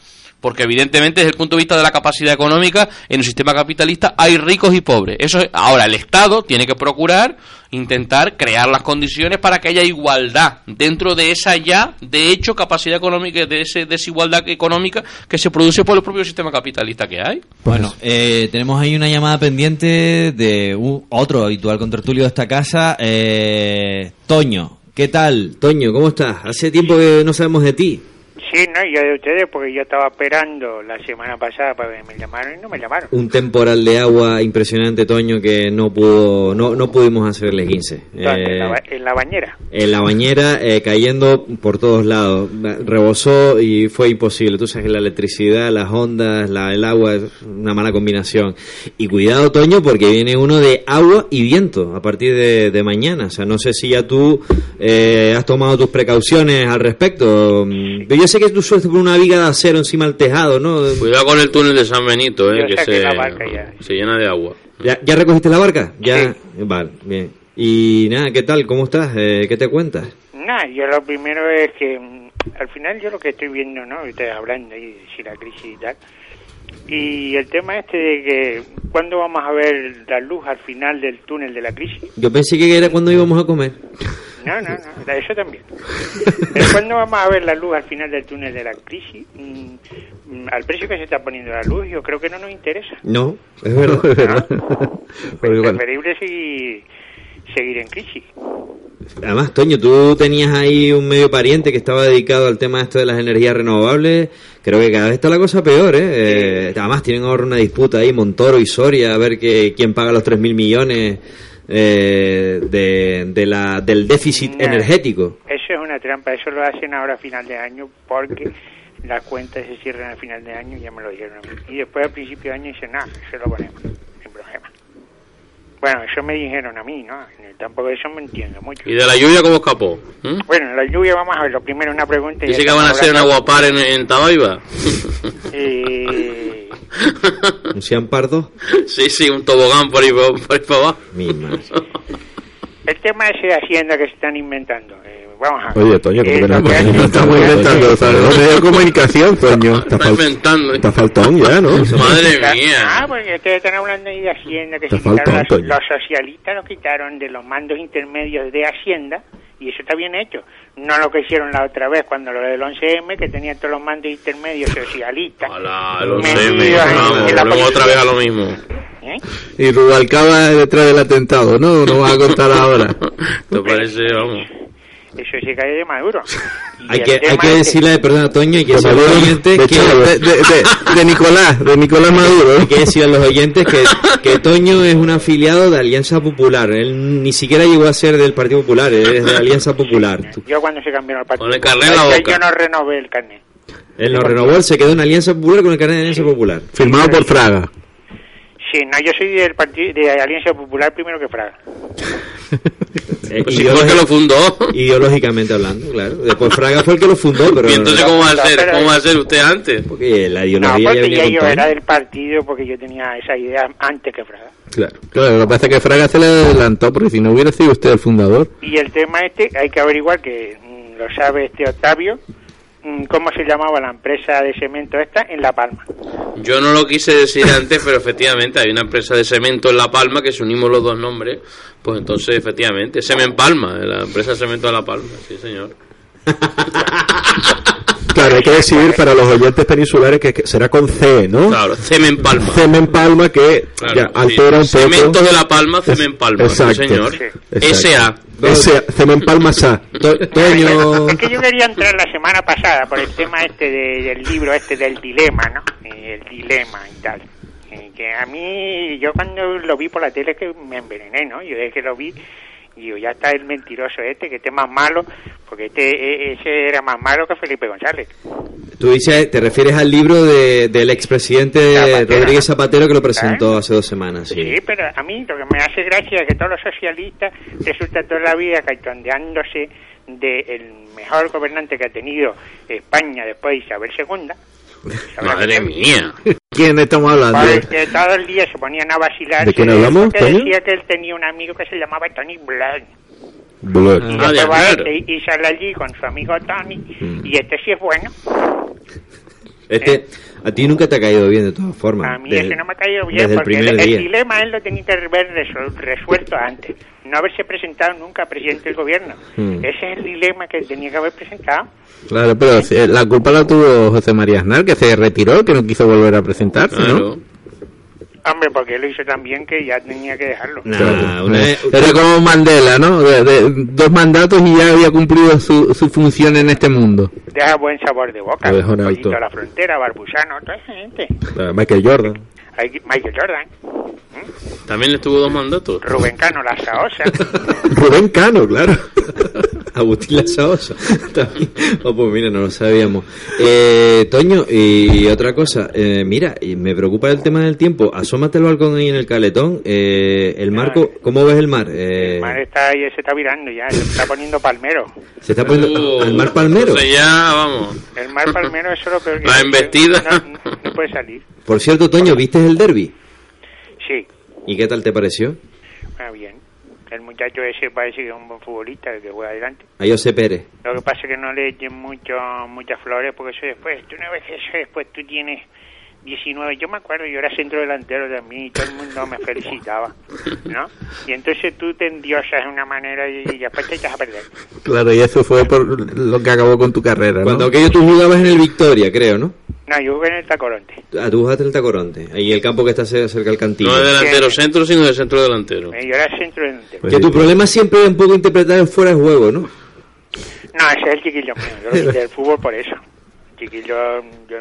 S4: Porque evidentemente desde el punto de vista de la capacidad económica, en el sistema capitalista hay ricos y pobres. Eso es- ahora el Estado tiene que procurar intentar crear las condiciones para que haya igualdad dentro de esa ya, de hecho, capacidad económica, de esa desigualdad económica que se produce por el propio sistema capitalista que hay.
S1: Bueno, eh, tenemos ahí una llamada pendiente de un- otro habitual contertulio de esta casa, eh, Toño. ¿Qué tal? Toño, ¿cómo estás? Hace tiempo que no sabemos de ti.
S22: Sí, no, yo de ustedes porque yo estaba esperando la semana pasada para que me llamaron y no me llamaron.
S1: Un temporal de agua impresionante, Toño, que no pudo, no, no pudimos hacerle 15.
S22: ¿Dónde? en, la,
S1: Eh,
S22: en la bañera.
S1: en la bañera eh, cayendo por todos lados. Rebosó y fue imposible. Tú sabes que la electricidad, las ondas, la, el agua es una mala combinación. Y cuidado, Toño, porque viene uno de agua y viento a partir de, de mañana. O sea, no sé si ya tú eh, has tomado tus precauciones al respecto. Pero yo sé que tú sueltas con una viga de acero encima del tejado, ¿no?
S4: Cuidado con el túnel de San Benito, eh,
S22: Yo
S4: que se,
S22: la barca ya.
S4: se llena de agua.
S1: ¿Ya, ya recogiste la barca? Ya. Vale, bien. Y nada, ¿qué tal? ¿Cómo estás? Eh, ¿Qué te cuentas?
S22: Nada, yo lo primero es que mm, al final yo lo que estoy viendo, ¿no? Ustedes hablando ahí de si la crisis y tal. Y el tema este de que cuándo vamos a ver la luz al final del túnel de la crisis.
S1: Yo pensé que era cuando íbamos a comer.
S22: No, no, no, eso también. Pero ¿Cuándo vamos a ver la luz al final del túnel de la crisis? Mm, mm, al precio que se está poniendo la luz, yo creo que no nos interesa.
S1: No, es verdad, es verdad. *laughs* Bueno,
S22: Preferible seguir, seguir en crisis.
S1: además, Toño, tú tenías ahí un medio pariente que estaba dedicado al tema esto de las energías renovables. Creo que cada vez está la cosa peor, ¿eh? Eh, además, tienen ahora una disputa ahí, Montoro y Soria, a ver que, quién paga los 3.000 millones eh, de, de la, del déficit energético.
S22: Eso es una trampa, eso lo hacen ahora a final de año porque las cuentas se cierran a final de año, ya me lo dijeron a mí. Y después al principio de año dicen, nada, eso lo ponemos. Bueno, eso me dijeron a mí, ¿no? Tampoco de eso me entiendo mucho.
S4: ¿Y de la lluvia cómo escapó? ¿Mm?
S22: Bueno, la lluvia, vamos a ver, lo primero una pregunta. y
S4: Dice que van a hacer un
S22: hablando.
S4: aguapar en, en Tabaiba.
S22: Eh, *laughs*
S1: ¿Un Cian Pardo?
S4: sí, sí, un tobogán por ahí, por, por ahí para abajo.
S1: Mi madre.
S22: El tema ese de Hacienda que se están inventando. eh, vamos a ver.
S3: Oye, Toño, ¿cómo
S22: Eh,
S3: que no Estamos inventando, o sea, los medios de comunicación, *laughs* Toño. Está, fal-
S4: inventando.
S3: está faltón ya, ¿no?
S4: Madre mía.
S22: Ah, porque ustedes están hablando ahí de Hacienda, que se
S3: un Toño.
S22: los, socialistas los quitaron de los mandos intermedios de Hacienda y eso está bien hecho. No lo que hicieron la otra vez cuando lo del 11M, que tenían todos los mandos intermedios socialistas.
S4: el 11M,
S22: metidos en-
S4: vamos, volvemos otra vez a lo mismo.
S22: ¿Eh?
S3: Y Rubalcaba detrás del atentado, ¿no? No vas a contar ahora. *laughs*
S4: ¿Te parece, vamos?
S22: Eso se cae de Maduro. *laughs*
S1: Hay que, hay que decirle, perdón, Toño, hay que
S3: De
S1: decirle a los oyentes
S3: de
S1: que...
S3: De- de- de- de Nicolás, de Nicolás Maduro.
S1: Hay que decir a los oyentes que, que Toño es un afiliado de Alianza Popular. Él ni siquiera llegó a ser del Partido Popular, él es de Alianza Popular. *laughs*
S22: Yo cuando se cambió el partido,
S4: Con el carnet en la
S22: yo-
S4: boca.
S22: yo no renové el carnet.
S1: Él no renovó, él se quedó en Alianza Popular con el carnet de Alianza Popular.
S3: Firmado por Fraga.
S22: Sí, no, yo soy del partido de Alianza Popular primero que Fraga.
S1: Eh,
S4: Pues fue el que lo fundó.
S1: Ideológicamente hablando, claro. Después Fraga fue el que lo fundó, pero... *laughs*
S4: ¿Y entonces cómo va a ser? ¿Cómo va a ser usted antes?
S1: Porque la
S22: No,
S1: ideología ya
S22: porque
S1: venía
S22: ya
S1: con
S22: yo era del partido porque yo tenía esa idea antes que Fraga.
S3: Claro. Claro, lo que pasa es que Fraga se le adelantó, porque si no hubiera sido usted el fundador.
S22: Y el tema este, hay que averiguar que mm, lo sabe este Octavio, cómo se llamaba la empresa de cemento esta en La Palma.
S4: Yo no lo quise decir antes, pero efectivamente hay una empresa de cemento en La Palma que si unimos los dos nombres, pues entonces efectivamente, Semen Palma, la empresa de cemento de La Palma, sí señor. *laughs*
S3: Claro, hay que decir para los oyentes peninsulares que, que será con C, ¿no?
S4: Claro, Semen Palma.
S3: Cemen Palma que
S4: Claro,
S3: ya
S4: sí.
S3: altera un poco.
S4: Cementos de La Palma, Cemen Palma, sí,
S3: Exacto.
S4: señor. SA.
S3: SA, Cemen Palma SA. Toño. *laughs*
S22: Es que yo quería entrar la semana pasada por el tema este de- del libro este del dilema, ¿no? Eh, El dilema y tal. Eh, que a mí, yo cuando lo vi por la tele que me envenené, ¿no? Yo desde que lo vi, digo, ya está el mentiroso este, que este es más malo, porque este e- ese era más malo que Felipe González.
S1: Tú dices, te refieres al libro de, del expresidente
S22: Zapatero.
S1: Rodríguez Zapatero que lo presentó hace dos semanas. Sí.
S22: Sí, pero a mí lo que me hace gracia es que todos los socialistas resultan toda la vida cachondeándose del mejor gobernante que ha tenido España después de Isabel II. *laughs*
S4: Madre mía.
S3: ¿Quién estamos hablando?
S22: Porque todo el día se ponían a vacilar.
S3: ¿De quién hablamos,
S22: decía que él tenía un amigo que se llamaba Tony Blair.
S3: Blood.
S22: Y
S4: Ah,
S22: este y sale allí con su amigo Tony.
S3: Mm.
S22: Y este sí es bueno.
S1: Este, a ti nunca te ha caído bien de todas formas.
S22: A mí
S1: Desde-
S22: ese no me ha caído bien porque el,
S1: primer
S22: el
S1: día.
S22: dilema él lo tenía que haber resuelto antes. No haberse presentado nunca a presidente del gobierno.
S3: Hmm.
S22: Ese es el dilema que tenía que haber presentado.
S3: Claro, pero si- la culpa la tuvo José María Aznar, que se retiró, que no quiso volver a presentarse, ¿no?
S22: Hombre, porque él lo hizo tan bien que ya tenía que dejarlo.
S1: Nah, una vez-
S3: Era como Mandela, ¿no? De- de- dos mandatos y ya había cumplido su, su función en este mundo.
S22: Deja buen sabor de boca.
S3: Lo dejó en
S22: Pollito
S3: alto.
S22: a la frontera, Barbusano, toda esa gente.
S3: Michael Jordan.
S22: Hay Michael Jordan,
S4: También le estuvo dos mandatos.
S22: Rubén Cano, la Saosa. *laughs*
S3: Rubén Cano, claro. *laughs*
S1: Agustín Lasaosa. También. Oh, pues mira, no lo sabíamos. Eh, Toño, y otra cosa, eh, mira, y me preocupa el tema del tiempo. Asómate al balcón ahí en el caletón. Eh, el marco, ¿cómo ves el mar? Eh,
S22: El mar está ahí, se está virando ya, se está poniendo palmero.
S1: se está poniendo
S4: Uh,
S1: al mar palmero.
S4: ya, vamos.
S22: El mar palmero es lo peor que
S4: La embestida.
S22: No, no puede salir.
S1: Por cierto, Toño, ¿viste el derby?
S22: Sí,
S1: ¿Y qué tal te pareció?
S22: ah, bien. El muchacho ese parece que es un buen futbolista el que juega adelante.
S1: A José Pérez.
S22: Lo que pasa es que no le echen mucho, muchas flores porque eso después, tú una vez eso después tú tienes 19, yo me acuerdo, yo era centro delantero también y todo el mundo me felicitaba, ¿no? Y entonces tú te endiosas de una manera y, y después te echas a perder.
S3: Claro, y eso fue por lo que acabó con tu carrera, ¿no?
S1: Cuando aquello tú jugabas en el Victoria, creo, ¿no?
S22: No, yo jugué en el Tacoronte.
S1: Ah, tú jugaste en el Tacoronte. Ahí el campo que está ce- cerca del cantillo.
S4: No de delantero centro, sino de centro delantero.
S22: Eh, Yo era centro delantero.
S1: Que tu problema siempre es un poco interpretar el fuera de juego, ¿no?
S22: No, ese es el chiquillo mío, yo lo quité del fútbol por eso. Chiquillo, yo,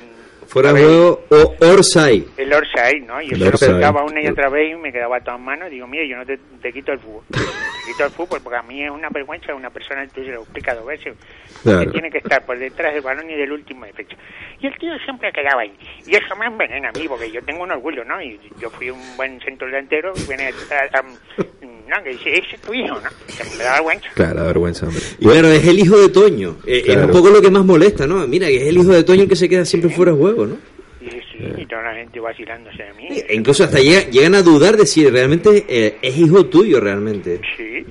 S1: Fuera de juego o Orsay.
S22: El Orsay, ¿no? Yo se lo pescaba una y otra vez y me quedaba a todas manos. Digo, mire, yo no te, te quito el fútbol. *laughs* Te quito el fútbol porque a mí es una vergüenza una persona, tú se lo explica dos veces,
S3: Claro.
S22: que tiene que estar por detrás del balón y del último de fecha. Y el tío siempre quedaba ahí. Y eso me envenena a mí porque yo tengo un orgullo, ¿no? Y yo fui un buen centro delantero y viene a, a- a- no, que dice, ese es tu hijo, ¿no? Que me da vergüenza.
S3: Claro, da vergüenza, hombre.
S1: Y claro, es el hijo de Toño. Eh, Es un poco lo que más molesta, ¿no? Mira, que es el hijo de Toño el que se queda siempre fuera de juego, ¿no?
S22: Y sí, y toda la gente vacilándose de mí.
S1: E incluso hasta llega- llegan a dudar de si realmente eh, es hijo tuyo realmente.
S22: Sí,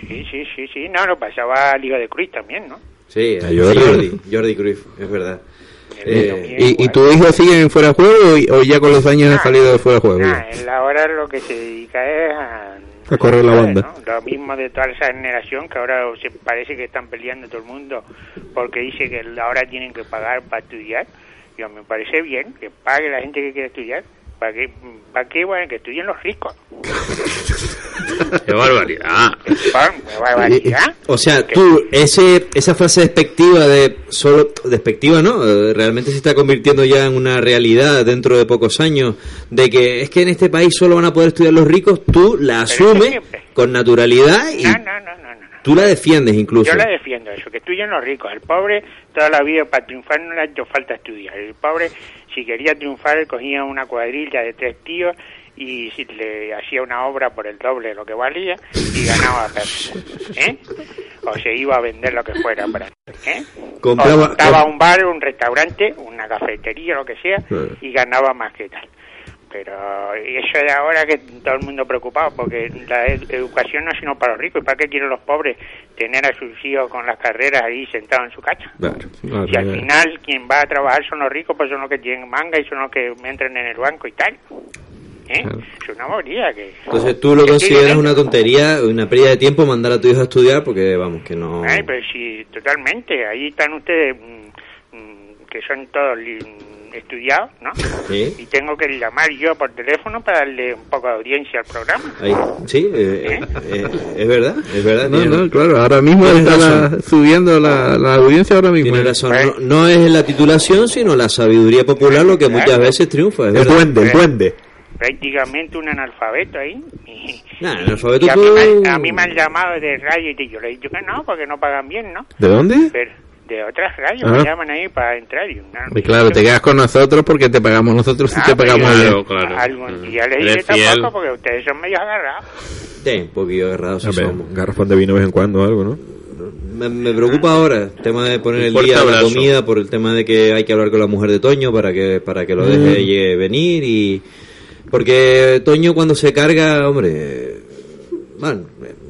S22: Sí, sí, sí, sí. No, lo pasaba al hijo de Cruz también, ¿no?
S1: Sí,
S2: A
S1: a
S2: Jordi.
S1: Jordi, Cruyff, es verdad. Eh,
S2: ¿Y, y tu hijo sigue en fuera de juego o, o ya con los años ha salido de fuera de juego?
S22: Nah, él ahora lo que se dedica es a...
S2: A correr la banda.
S22: ¿no? Lo mismo de toda esa generación que ahora se parece que están peleando todo el mundo porque dice que ahora tienen que pagar para estudiar. Yo me parece bien que pague la gente que quiere estudiar. ¿Para qué? ¿Para qué? Bueno, que estudien los ricos. *laughs*
S4: ¡Qué barbaridad!
S22: Qué barbaridad.
S1: O sea, tú, ese, esa frase despectiva de solo despectiva, ¿no? Eh, Realmente se está convirtiendo ya en una realidad dentro de pocos años de que es que en este país solo van a poder estudiar los ricos, tú la asumes con naturalidad y
S22: no, no, no.
S1: Tú la defiendes incluso.
S22: Yo la defiendo eso, que estudien los ricos. El pobre toda la vida para triunfar no le ha hecho falta estudiar. El pobre, si quería triunfar, cogía una cuadrilla de tres tíos y si le hacía una obra por el doble de lo que valía y ganaba pesos. ¿eh? O se iba a vender lo que fuera. Para, ¿eh?
S1: Compraba-
S22: o montaba un bar, un restaurante, una cafetería, lo que sea, y ganaba más que tal. Pero eso de ahora que todo el mundo preocupado, porque la ed- educación no es sino para los ricos. ¿Y para qué quieren los pobres tener a sus hijos con las carreras ahí sentados en su casa? Si al final quien va a trabajar son los ricos, pues son los que tienen manga y son los que entran en el banco y tal. ¿Eh? Es una moría que...
S1: Entonces tú lo consideras una tontería, una pérdida de tiempo mandar a tu hijo a estudiar porque vamos, que no...
S22: Ay, pero sí, totalmente. Ahí están ustedes mm, mm, que son todos estudiados, ¿no?
S1: Sí.
S22: Y tengo que llamar yo por teléfono para darle un poco de audiencia al programa.
S1: Ahí, sí, eh, eh, es verdad, es verdad.
S2: No, no, claro, ahora mismo está la- subiendo la, la audiencia ahora mismo.
S1: Tiene razón, no, no es la titulación, sino la sabiduría popular lo que muchas veces triunfa. Es
S2: El
S1: verdad.
S2: duende, el duende.
S22: Prácticamente un analfabeto ahí. Y,
S1: Nah, analfabeto
S22: y a, mí
S1: tú-
S22: me, han- a mí me han llamado de radio y yo le he dicho que no, porque no pagan bien, ¿no?
S2: ¿De dónde?
S22: Pero de otras radios
S2: Ah.
S22: me llaman ahí para entrar y no,
S2: Y claro, te quedas con nosotros porque te pagamos nosotros si
S22: Ah,
S2: te
S22: pero
S2: pagamos
S22: ya-
S2: bien.
S22: Algún día les
S2: Eres
S22: dije tampoco porque ustedes son medio agarrados.
S1: Sí, un poquillo agarrados sí somos.
S3: un garrafón de vino de vez en cuando, algo, ¿no?
S1: Me, me preocupa ahora el tema de poner el día la
S3: abrazo.
S1: comida por el tema de que hay que hablar con la mujer de Toño para que para que lo
S3: Mm.
S1: deje venir y porque Toño cuando se carga, hombre, bueno,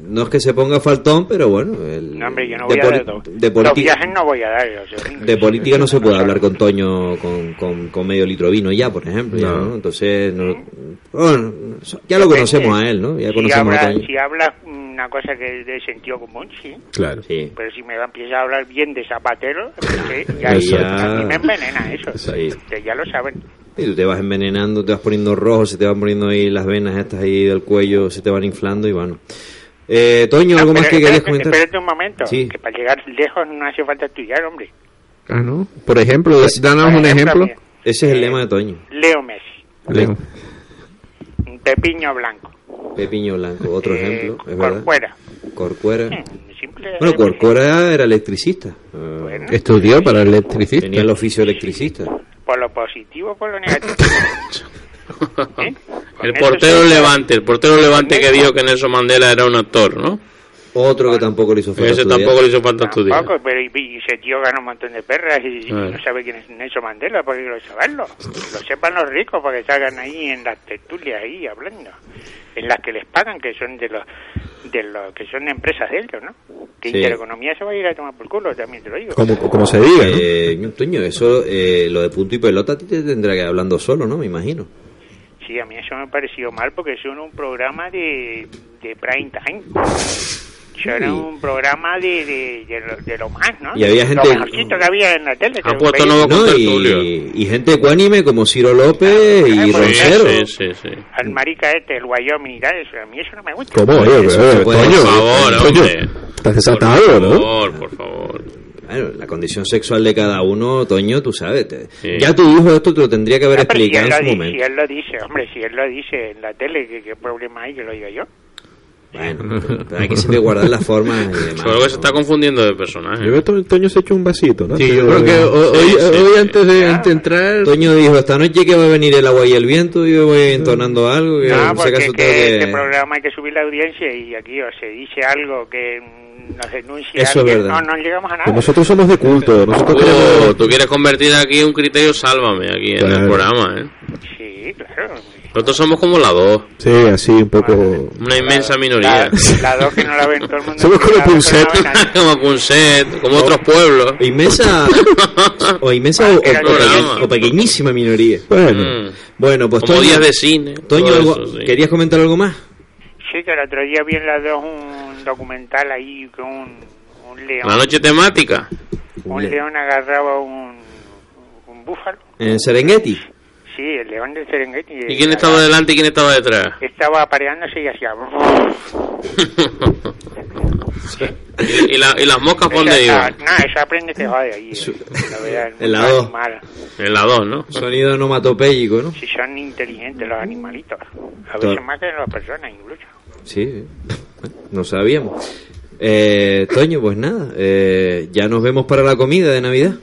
S1: no es que se ponga faltón, pero bueno, el-
S22: No, hombre, yo no
S1: de,
S22: voy a dar
S1: de
S22: Los viajes no voy a dar. o sea,
S1: de política no se puede hablar con Toño con, con, con medio litro de vino ya, por ejemplo, ya,
S3: No.
S1: ¿no? Entonces, no- bueno, ya lo conocemos a él, ¿no? Ya
S22: si,
S1: conocemos a
S22: habla,
S1: Toño.
S22: si hablas una cosa que es de sentido común, sí.
S3: Claro.
S1: Sí.
S22: Pero si me va a empezar a hablar bien de Zapatero, pues, *laughs* sí, ya,
S1: Eso.
S22: a mí me envenena eso.
S1: Sí.
S22: Ustedes ya lo saben.
S1: Y tú te vas envenenando, te vas poniendo rojo, se te van poniendo ahí las venas estas ahí del cuello, se te van inflando y bueno. Eh, Toño, ¿algo más
S22: Pero
S1: que querías comentar?
S22: espérate un momento,
S1: Sí.
S22: que para llegar lejos no hace falta estudiar, hombre.
S2: Ah, ¿no? Por ejemplo, danos
S22: Por
S2: un
S22: ejemplo,
S2: ejemplo.
S1: Ese es el lema de Toño.
S22: Leo Messi,
S2: Leo.
S22: pepiño blanco,
S1: Pepiño Blanco, otro
S22: Eh,
S1: ejemplo, es verdad.
S22: Corcuera.
S1: Corcuera.
S22: simple.
S1: Bueno, Corcuera era electricista. Eh,
S2: Estudió para electricista.
S1: Tenía el oficio de electricista.
S22: Por lo positivo, por lo negativo. *laughs* ¿Eh?
S4: El portero. Levante, el portero Levante que dijo que Nelson Mandela era un actor, ¿no?
S1: Otro que tampoco le hizo falta
S4: Ese
S1: estudiar.
S4: tampoco le hizo falta estudiar.
S22: Tampoco, pero y, y ese tío gana un montón de perras y, y
S4: Ah.
S22: no sabe quién es Nelson Mandela, porque lo saberlo. Lo sepan los ricos, porque salgan ahí en las tertulias ahí hablando. En las que les pagan, que son de los de los que son empresas de ellos, ¿no? Que
S1: Sí.
S22: Intereconomía se va a ir a tomar por culo, también te lo digo.
S3: Como, como se diga, ¿no?
S1: Eh, Toño, eso, eh, lo de punto y pelota a ti te tendrá que ir hablando solo, ¿no? Me imagino.
S22: Sí, a mí eso me ha parecido mal porque son un programa de, de prime time. Eso era un programa de, de, de, lo, de lo más, ¿no?
S1: Y había gente-
S22: Lo mejorcito que había en la tele.
S4: puesto nuevo
S1: No, y, y gente ecuánime como Ciro López y
S22: Sí,
S1: Roncero.
S4: Sí, sí, sí.
S22: Al marica este, el Wyoming y tal, eso, a mí eso no me gusta.
S3: ¿Cómo? Oye,
S1: Eso
S3: oye, Toño,
S4: Por favor, hombre.
S3: Estás desatado,
S4: Por
S3: ¿no?
S4: favor, por favor.
S1: Bueno, la condición sexual de cada uno, Toño, tú sabes. te-
S4: Sí.
S1: Ya tu hijo esto te lo tendría que haber
S22: Ah, si
S1: explicado
S22: él,
S1: en su momento.
S22: si él lo dice, hombre, si él lo dice en la tele, ¿qué, qué problema hay que lo diga yo?
S1: Bueno, pero hay que siempre guardar las formas y demás.
S4: Solo que se está confundiendo de personaje.
S3: Yo veo que Toño se echó un vasito, ¿no?
S2: Sí, yo creo que ho- hoy,
S4: Sí, sí.
S2: hoy antes de antes de entrar...
S1: Toño dijo, esta noche que va a venir el agua y el viento, y yo voy entonando algo, que
S22: No,
S1: si
S22: porque que
S1: que-
S22: este programa hay que subir la audiencia y aquí o se dice algo que nos denuncia
S1: Eso es verdad.
S22: no, no llegamos a nada.
S3: Pues nosotros somos de culto, nosotros
S4: Oh, tú quieres convertir aquí un criterio sálvame aquí en el programa, ¿eh?
S22: Sí, claro.
S4: Nosotros somos como la dos.
S3: Sí, así un poco...
S4: Una inmensa minoría.
S22: La dos que no la ven todo el mundo.
S3: Somos como
S22: la
S3: Punset.
S22: la
S4: como Punset, como otros pueblos.
S1: Inmensa *laughs* o inmensa o, o-
S4: Era
S1: o
S4: programa.
S1: o pequeñísima minoría.
S3: Bueno.
S1: Bueno, pues
S4: Como
S1: Toño,
S4: días de cine.
S1: Toño,
S4: todo
S1: algo-
S4: eso, sí.
S1: ¿querías comentar algo más?
S22: Sí, que el otro día vi en las dos un documental ahí con un, un león.
S4: La noche temática.
S22: Un león agarraba un, un búfalo.
S1: En Serengeti.
S22: Sí, el león del Serengeti.
S4: ¿Y quién estaba delante y quién estaba detrás?
S22: Estaba apareándose y hacía... *laughs*
S4: ¿Y, la- y las moscas por dónde
S22: Esa-
S4: iban?
S22: No, eso aprende que jode ahí. eh, La verdad,
S1: En la
S22: muchos
S1: dos.
S22: animales.
S4: En la 2, ¿no?
S1: Sonido onomatopéyico, ¿no?
S22: Si son inteligentes los animalitos. A
S1: Todo.
S22: veces más que las personas incluso.
S1: Sí, *laughs* no sabíamos. Eh, Toño, pues nada, eh, ya nos vemos para la comida de Navidad.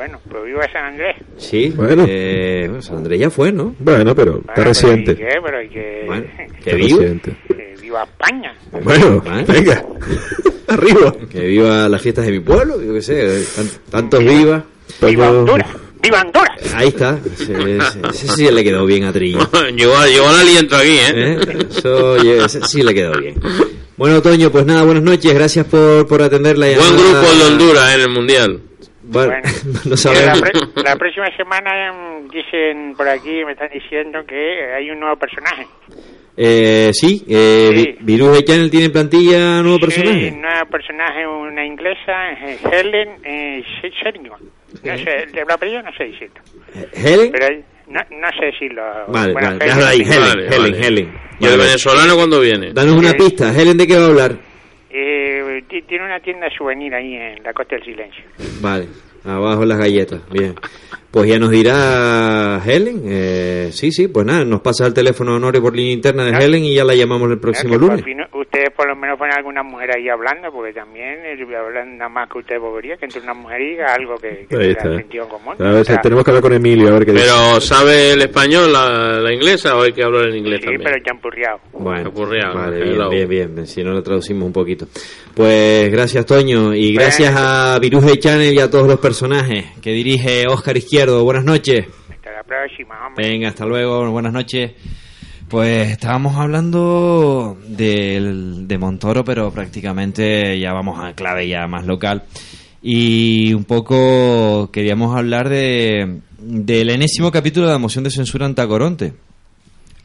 S22: Bueno, pues viva San Andrés.
S1: Sí,
S3: Bueno.
S1: eh, bueno, San Andrés ya fue, ¿no?
S3: Bueno, pero está reciente.
S22: Pero, ¿y qué? Pero hay *laughs* que...
S1: Bueno, que viva,
S3: reciente.
S22: que viva España.
S3: Bueno,
S1: ¿Eh?
S3: venga. *laughs* Arriba.
S1: que viva las fiestas de mi pueblo, yo qué sé, tan- tantos viva.
S22: ¡Viva
S3: Toño-
S22: Honduras! ¡Viva Honduras!
S1: Ahí está, ese, ese- ese sí le quedó bien a Trillo.
S4: llegó, llegó el aliento aquí, ¿eh?
S1: ¿eh? Eso ese sí le quedó bien. Bueno, Toño, pues nada, buenas noches, gracias por, por atender la llamada.
S4: Buen grupo de Honduras en el Mundial.
S1: Bueno, *laughs* no
S22: La,
S1: sabemos.
S22: pre- la próxima semana em, dicen por aquí, me están diciendo que hay un nuevo personaje.
S1: Eh, sí, eh, Vi- Virus de Channel tiene en plantilla nuevo
S22: Sí,
S1: personaje.
S22: nuevo personaje, una inglesa, eh, Helen eh. No sé, el de la apellido no sé decirlo.
S1: ¿Helen?
S22: Pero no, no sé decirlo.
S1: Vale,
S22: Bueno,
S1: vale, ahí, Helen,
S4: Vale,
S1: Helen,
S4: vale.
S1: Helen.
S4: ¿Y el venezolano cuándo viene?
S1: Danos una pista, Helen, ¿de qué va a hablar?
S22: Eh, ti- tiene una tienda de souvenir ahí en la Costa del Silencio.
S1: Vale, abajo las galletas, bien. Pues ya nos dirá Helen. Eh, sí, sí, pues nada, nos pasa el teléfono de Honore por línea interna de Helen y ya la llamamos el próximo lunes.
S22: fin ustedes por lo menos ponen alguna mujer ahí hablando, porque también eh, hablan nada más que usted podría que entre una mujer y algo que, que
S3: Ahí
S22: tenga
S3: está.
S22: sentido común.
S3: A ver,
S22: O sea,
S3: tenemos que hablar con Emilio a ver qué dice.
S4: Pero ¿sabe el español, la, la inglesa o hay que hablar en inglés
S22: sí,
S4: también?
S22: pero champurriado.
S1: Bueno, vale, bien, bien, si no lo traducimos un poquito. Pues gracias, Toño, y gracias a Virus de Channel y a todos los personajes que dirige Óscar Izquierdo. Buenas noches.
S22: Hasta la próxima, hombre.
S1: Venga, hasta luego, buenas noches. Pues estábamos hablando del, de Montoro, pero prácticamente ya vamos a clave ya más local. Y un poco queríamos hablar de del enésimo capítulo de la moción de censura ante Coronte.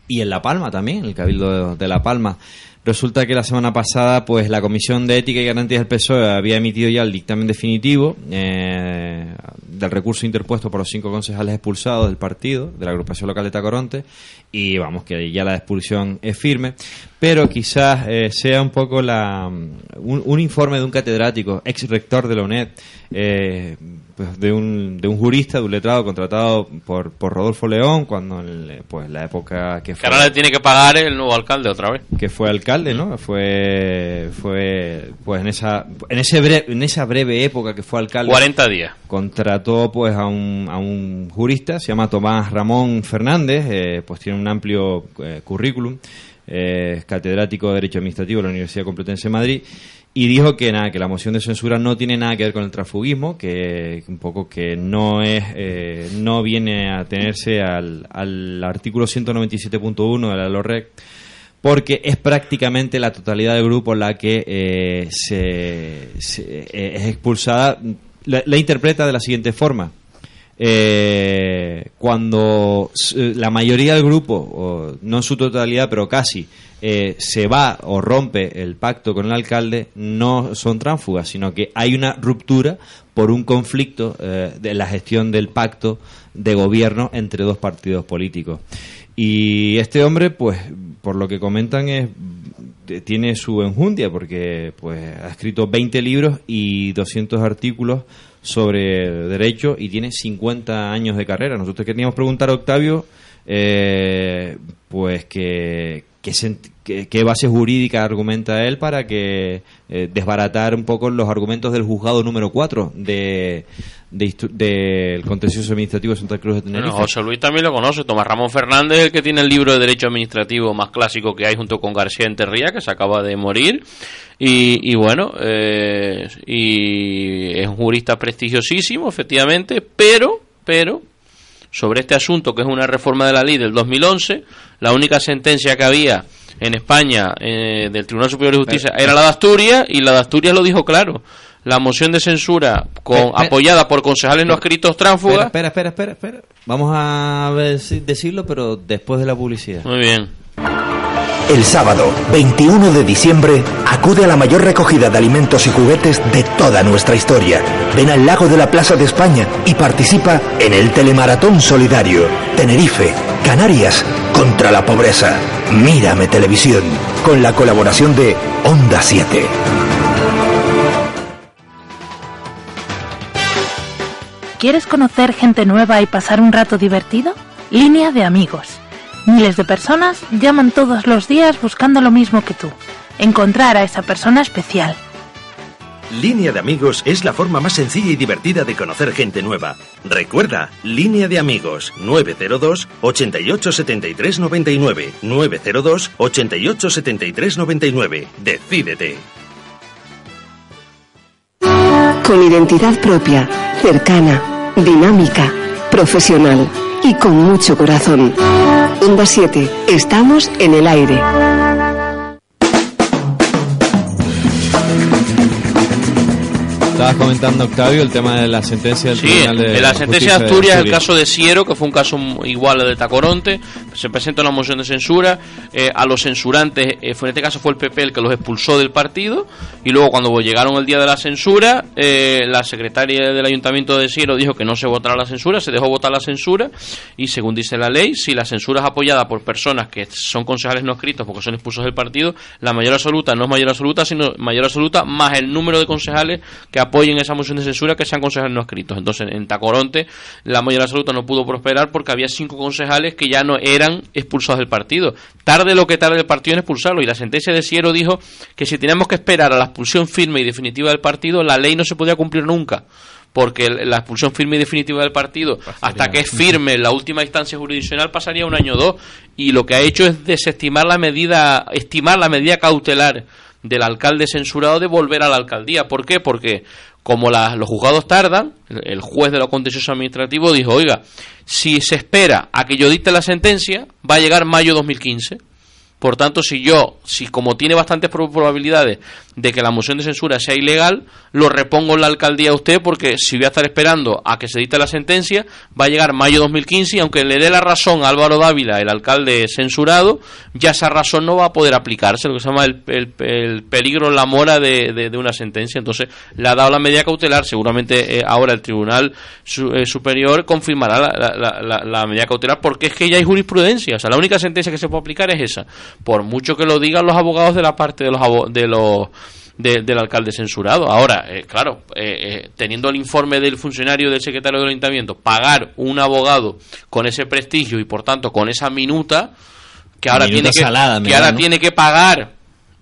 S1: Y en La Palma también, el Cabildo de La Palma. Resulta que la semana pasada, pues la Comisión de Ética y Garantías del PSOE había emitido ya el dictamen definitivo eh, del recurso interpuesto por los cinco concejales expulsados del partido, de la agrupación local de Tacoronte, y vamos, que ya la expulsión es firme, pero quizás eh, sea un poco la un, un informe de un catedrático, ex rector de la UNED, eh, pues de un, de un jurista, de un letrado contratado por, por Rodolfo León, cuando en pues, la época que
S4: Que
S1: fue
S4: ahora le tiene que pagar el nuevo alcalde otra vez.
S1: que fue alcalde, ¿no? Fue fue pues en esa en ese bre- en esa breve época que fue alcalde
S4: 40 días.
S1: contrató pues a un, a un jurista, se llama Tomás Ramón Fernández, eh, pues tiene un amplio eh, currículum, eh, catedrático de Derecho Administrativo de la Universidad Complutense de Madrid y dijo que nada, que la moción de censura no tiene nada que ver con el transfugismo, que un poco que no es, eh, no viene a tenerse al, al artículo 197.1 de la LOREC, porque es prácticamente la totalidad del grupo la que eh, se, eh, es expulsada. La interpreta de la siguiente forma. Eh, cuando s- la mayoría del grupo, o no en su totalidad, pero casi, eh, se va o rompe el pacto con el alcalde, no son tránsfugas, sino que hay una ruptura por un conflicto eh, de la gestión del pacto de gobierno entre dos partidos políticos. Y este hombre, pues, por lo que comentan, es tiene su enjundia porque pues ha escrito 20 libros y 200 artículos sobre derecho y tiene 50 años de carrera. Nosotros queríamos preguntar a Octavio eh, pues que, qué base jurídica argumenta él para que eh, desbaratar un poco los argumentos del juzgado número 4 de, del contencioso administrativo de Santa Cruz de Tenerife.
S4: Bueno, José Luis también lo conoce. Tomás Ramón Fernández, el que tiene el libro de Derecho Administrativo más clásico que hay junto con García Enterría, que se acaba de morir. Y, y bueno, eh, y es un jurista prestigiosísimo, efectivamente, pero, pero sobre este asunto, que es una reforma de la ley del 2011. La única sentencia que había en España eh, del Tribunal Superior de Justicia era la de Asturias y la de Asturias lo dijo claro. La moción de censura con, apoyada por concejales no escritos tránsfugas.
S1: Espera, espera, espera, espera, espera. Vamos a ver si- decirlo, pero después de la publicidad.
S4: Muy bien.
S7: El sábado, 21 de diciembre, acude a la mayor recogida de alimentos y juguetes de toda nuestra historia. Ven al lago de la Plaza de España y participa en el Telemaratón Solidario. Tenerife, Canarias, contra la pobreza. Mírame Televisión, con la colaboración de Onda 7.
S8: ¿Quieres conocer gente nueva y pasar un rato divertido? Línea de amigos. Miles de personas llaman todos los días buscando lo mismo que tú. Encontrar a esa persona especial.
S9: Línea de amigos es la forma más sencilla y divertida de conocer gente nueva. Recuerda, Línea de amigos 902 88 73 99 902 88 73 99. Decídete.
S12: Con identidad propia, cercana, dinámica, profesional y con mucho corazón. Onda 7, estamos en el aire.
S1: Estabas comentando, Octavio, el tema de la sentencia del
S4: Sí,
S1: Tribunal de
S4: en la sentencia de Asturias, el caso de Ciero, que fue un caso igual al de Tacoronte, se presenta una moción de censura, eh, a los censurantes, eh, fue, en este caso fue el PP el que los expulsó del partido, y luego cuando llegaron el día de la censura, eh, la secretaria del Ayuntamiento de Ciero dijo que no se votara la censura, se dejó votar la censura, y según dice la ley, si la censura es apoyada por personas que son concejales no escritos porque son expulsos del partido, la mayor absoluta no es mayor absoluta, sino mayor absoluta más el número de concejales que apoyen esa moción de censura que sean concejales no escritos. Entonces, en Tacoronte, la mayor absoluta no pudo prosperar porque había cinco concejales que ya no eran expulsados del partido. Tarde lo que tarde el partido en expulsarlo. Y la sentencia de Siero dijo que si teníamos que esperar a la expulsión firme y definitiva del partido, la ley no se podía cumplir nunca. Porque la expulsión firme y definitiva del partido, hasta que es firme la última instancia jurisdiccional, pasaría un año o dos. Y lo que ha hecho es desestimar la medida, estimar la medida cautelar del alcalde censurado de volver a la alcaldía. ¿Por qué? Porque como los juzgados tardan, el juez de lo contencioso administrativo dijo, oiga, si se espera a que yo dicte la sentencia, va a llegar mayo 2015. Por tanto, si yo, si como tiene bastantes pro- probabilidades de que la moción de censura sea ilegal, lo repongo en la alcaldía a usted porque si voy a estar esperando a que se dicte la sentencia, va a llegar mayo 2015 y aunque le dé la razón a Álvaro Dávila, el alcalde censurado, ya esa razón no va a poder aplicarse, lo que se llama el, el- el peligro, la mora de, de- una sentencia. Entonces, le ha dado la medida cautelar, seguramente eh, ahora el Tribunal su- eh, Superior confirmará la, la- la- la- medida cautelar porque es que ya hay jurisprudencia, o sea, la única sentencia que se puede aplicar es esa, por mucho que lo digan los abogados de la parte de los de los de- del alcalde censurado. Ahora, eh, claro, eh, eh, teniendo el informe del funcionario del secretario del ayuntamiento, pagar un abogado con ese prestigio y por tanto con esa minuta que ahora
S1: Minuta
S4: tiene que
S1: salada,
S4: que ahora
S1: ¿no?
S4: tiene que pagar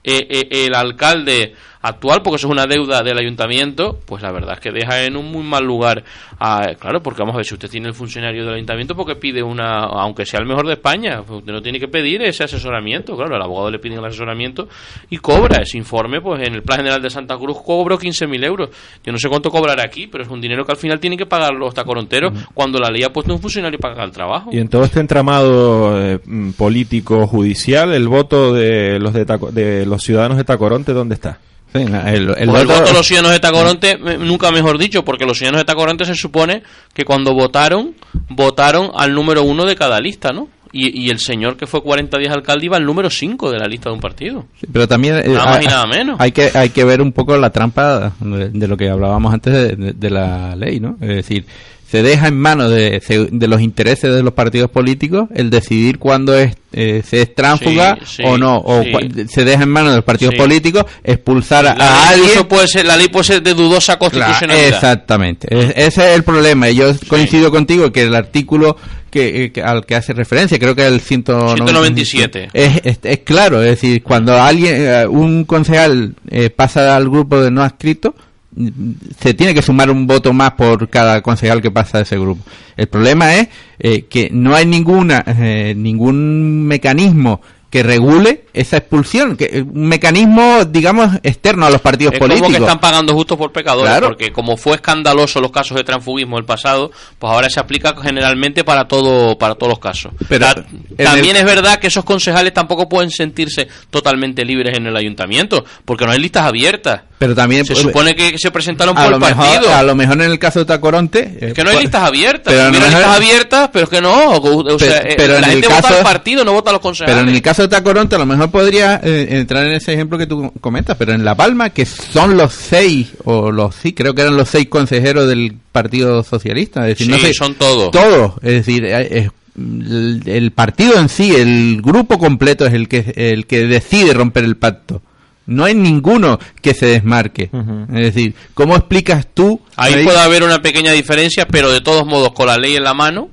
S4: eh, eh, el alcalde actual porque eso es una deuda del ayuntamiento pues la verdad es que deja en un muy mal lugar a, claro porque vamos a ver si usted tiene el funcionario del ayuntamiento porque pide una aunque sea el mejor de España pues usted no tiene que pedir ese asesoramiento claro el abogado le pide el asesoramiento y cobra ese informe pues en el plan general de Santa Cruz cobro 15.000 euros. Yo no sé cuánto cobrará aquí pero es un dinero que al final tienen que pagar los tacoronteros cuando la ley ha puesto un funcionario para pagar el trabajo.
S3: Y en todo este entramado eh, mm, político judicial, el voto de los de, Taco- de los ciudadanos de Tacoronte, ¿dónde está?
S2: El, el
S4: el
S2: voto-
S4: voto de los ciudadanos de Tacoronte, eh, nunca mejor dicho, porque los ciudadanos de Tacoronte se supone que cuando votaron, votaron al número uno de cada lista, ¿no? Y, y el señor que fue 40 días alcalde iba al número 5 de la lista de un partido.
S2: Pero también eh,
S4: Nada más
S2: hay-
S4: y nada menos.
S2: Hay que hay que ver un poco la trampa de, de lo que hablábamos antes de, de- de la ley, ¿no? Es decir, se deja en manos de, de los intereses de los partidos políticos el decidir cuándo es eh, se es tránsfuga
S4: Sí, sí,
S2: o no, o
S4: sí.
S2: se deja en manos de los partidos políticos expulsar a,
S4: La
S2: a alguien
S4: puede ser, la ley puede ser de dudosa constitucionalidad.
S2: Exactamente. Es- ese es el problema. Y Yo coincido contigo que el artículo que, eh, que- al que hace referencia, creo que es el
S4: 197.
S2: Es, es, es claro. Es decir, cuando alguien, eh, un concejal eh, pasa al grupo de no adscrito, mm, se tiene que sumar un voto más por cada concejal que pasa de ese grupo. El problema es eh, que no hay ninguna eh, ningún mecanismo que regule esa expulsión, que un mecanismo, digamos, externo a los partidos
S4: Es
S2: políticos.
S4: como que están pagando justos por pecadores,
S2: Claro.
S4: porque como fue escandaloso los casos de transfugismo del pasado, pues ahora se aplica generalmente para todo para todos los casos.
S2: Pero
S4: Ta- también
S2: el-
S4: es verdad que esos concejales tampoco pueden sentirse totalmente libres en el ayuntamiento, porque no hay listas abiertas.
S2: Pero también
S4: Se
S2: pues,
S4: supone que se presentaron por el
S2: mejor,
S4: partido.
S2: a lo mejor en el caso de Tacoronte
S4: Es que no hay listas abiertas.
S2: Pero
S4: Hubiera
S2: mejor-
S4: listas abiertas, pero es que no. O sea,
S2: Pero-
S4: eh,
S2: pero en
S4: la
S2: el
S4: gente vota
S2: caso-
S4: al partido, no vota a los concejales.
S2: Pero en el caso de Tacoronte a lo mejor podría eh, entrar en ese ejemplo que tú comentas, pero en La Palma, que son los seis, o los sí, creo que eran los seis consejeros del Partido Socialista, es decir, no
S4: Sí,
S2: sé,
S4: son todos.
S2: Todos, es decir, eh, es- el, el partido en sí, el grupo completo es el que, el que decide romper el pacto. No hay ninguno que se desmarque. Es decir, ¿cómo explicas tú?
S4: Ahí puede haber una pequeña diferencia, pero de todos modos, con la ley en la mano,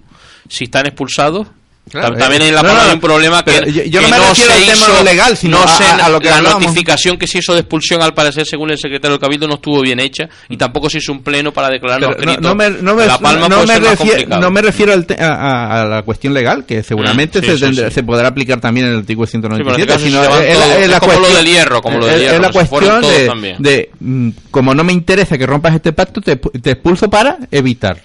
S4: si están expulsados.
S2: Claro,
S4: tam- también en La
S2: no, no,
S4: hay un problema que,
S2: yo- yo no
S4: que
S2: me refiero al tema
S4: hizo-
S2: legal, sino
S4: no se-
S2: a- a lo que
S4: la
S2: hablábamos.
S4: notificación que se hizo de expulsión, al parecer, según el secretario del Cabildo, no estuvo bien hecha y tampoco se hizo un pleno para declarar no
S2: no, no me, no me-
S4: La Palma
S2: no me refiero, no me refiero al te- a, a- la cuestión legal, que seguramente
S4: Mm, sí,
S2: se,
S4: sí,
S2: tendrá-
S4: sí.
S2: se podrá aplicar también en el artículo
S4: Sí, pero en
S2: 197,
S4: este
S2: sino es, la-
S4: como lo del hierro, como lo del
S2: es- es
S4: hierro,
S2: la cuestión de, de, mm, como no me interesa que rompas este pacto, te, te expulso para evitar.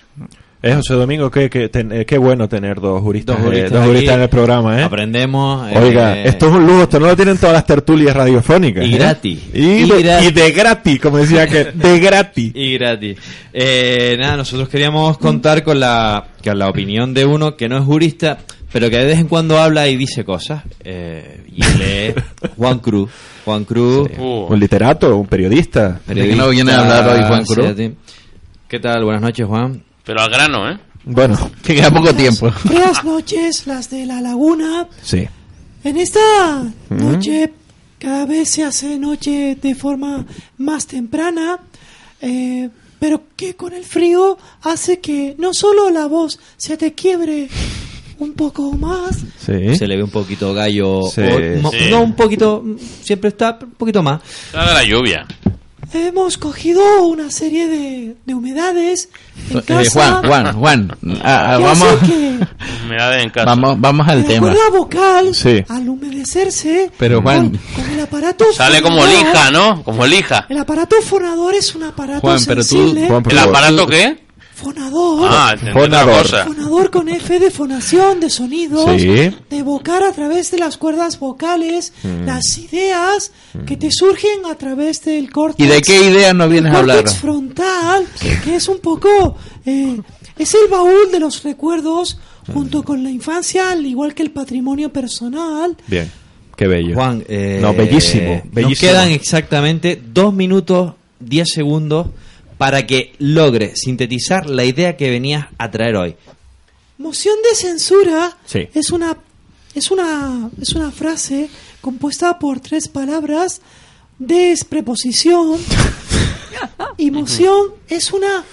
S3: Eh, José Domingo, qué, qué, ten- eh, qué bueno tener dos juristas,
S1: Dos
S3: eh, dos juristas en el programa, ¿eh?
S1: Aprendemos.
S3: Oiga,
S1: eh,
S3: esto es un lujo, esto no lo tienen todas las tertulias radiofónicas.
S1: Y
S3: ¿eh?
S1: gratis.
S3: Y,
S1: Y
S3: de,
S1: gratis.
S3: y de gratis, como decía que de gratis. *laughs*
S1: Y gratis. Eh, nada, nosotros queríamos contar con la, con la opinión de uno que no es jurista, pero que de vez en cuando habla y dice cosas. Eh, y él es *laughs* Juan Cruz. Juan Cruz.
S3: Un literato, un periodista.
S2: ¿De qué no viene a hablar hoy Juan Cruz?
S1: Sí. ¿Qué tal? Buenas noches, Juan.
S4: Pero al grano, ¿eh?
S3: Bueno, *laughs*
S2: que queda poco tiempo.
S23: Buenas noches, las de la laguna.
S3: Sí.
S23: En esta
S3: Ujú.
S23: noche, cada vez se hace noche de forma más temprana, eh, pero que con el frío hace que no solo la voz se te quiebre un poco más,
S1: Se le ve un poquito gallo.
S3: Sí.
S1: o-
S4: Sí.
S1: No, un poquito. mm, Siempre está un poquito más.
S4: De la lluvia.
S23: Hemos cogido una serie de, de humedades en
S2: Eh,
S23: casa.
S2: Juan, Juan, Juan, ah, ah, vamos,
S23: que
S4: Humedades en casa.
S2: vamos, vamos al
S23: la
S2: tema.
S23: cuerda vocal,
S2: Sí.
S23: al humedecerse,
S2: Pero Juan,
S23: con el aparato
S4: Sale como
S23: fonador,
S4: lija, ¿no? Como lija.
S23: El aparato fonador es un aparato
S2: Juan, pero tú-
S23: sensible.
S2: Juan, por
S4: ¿El aparato
S2: tú-
S4: qué?
S23: Fonador.
S4: Ah,
S3: Fonador.
S4: cosa.
S23: Fonador con F de fonación, de sonidos,
S3: Sí.
S23: de evocar a través de las cuerdas vocales
S2: Mm.
S23: las ideas que te surgen a través del córtex.
S2: ¿Y de qué ideas nos vienes a hablar?
S23: córtex frontal, que es un poco... eh, es el baúl de los recuerdos junto con la infancia, al igual que el patrimonio personal.
S3: Bien, qué bello.
S1: Juan, eh,
S3: no, bellísimo,
S1: Nos
S3: bellísimo.
S1: quedan exactamente dos minutos, diez segundos para que logre sintetizar la idea que venías a traer hoy.
S23: Moción de censura
S1: Sí.
S23: es una es una es una frase compuesta por tres palabras despreposición *laughs* y moción es una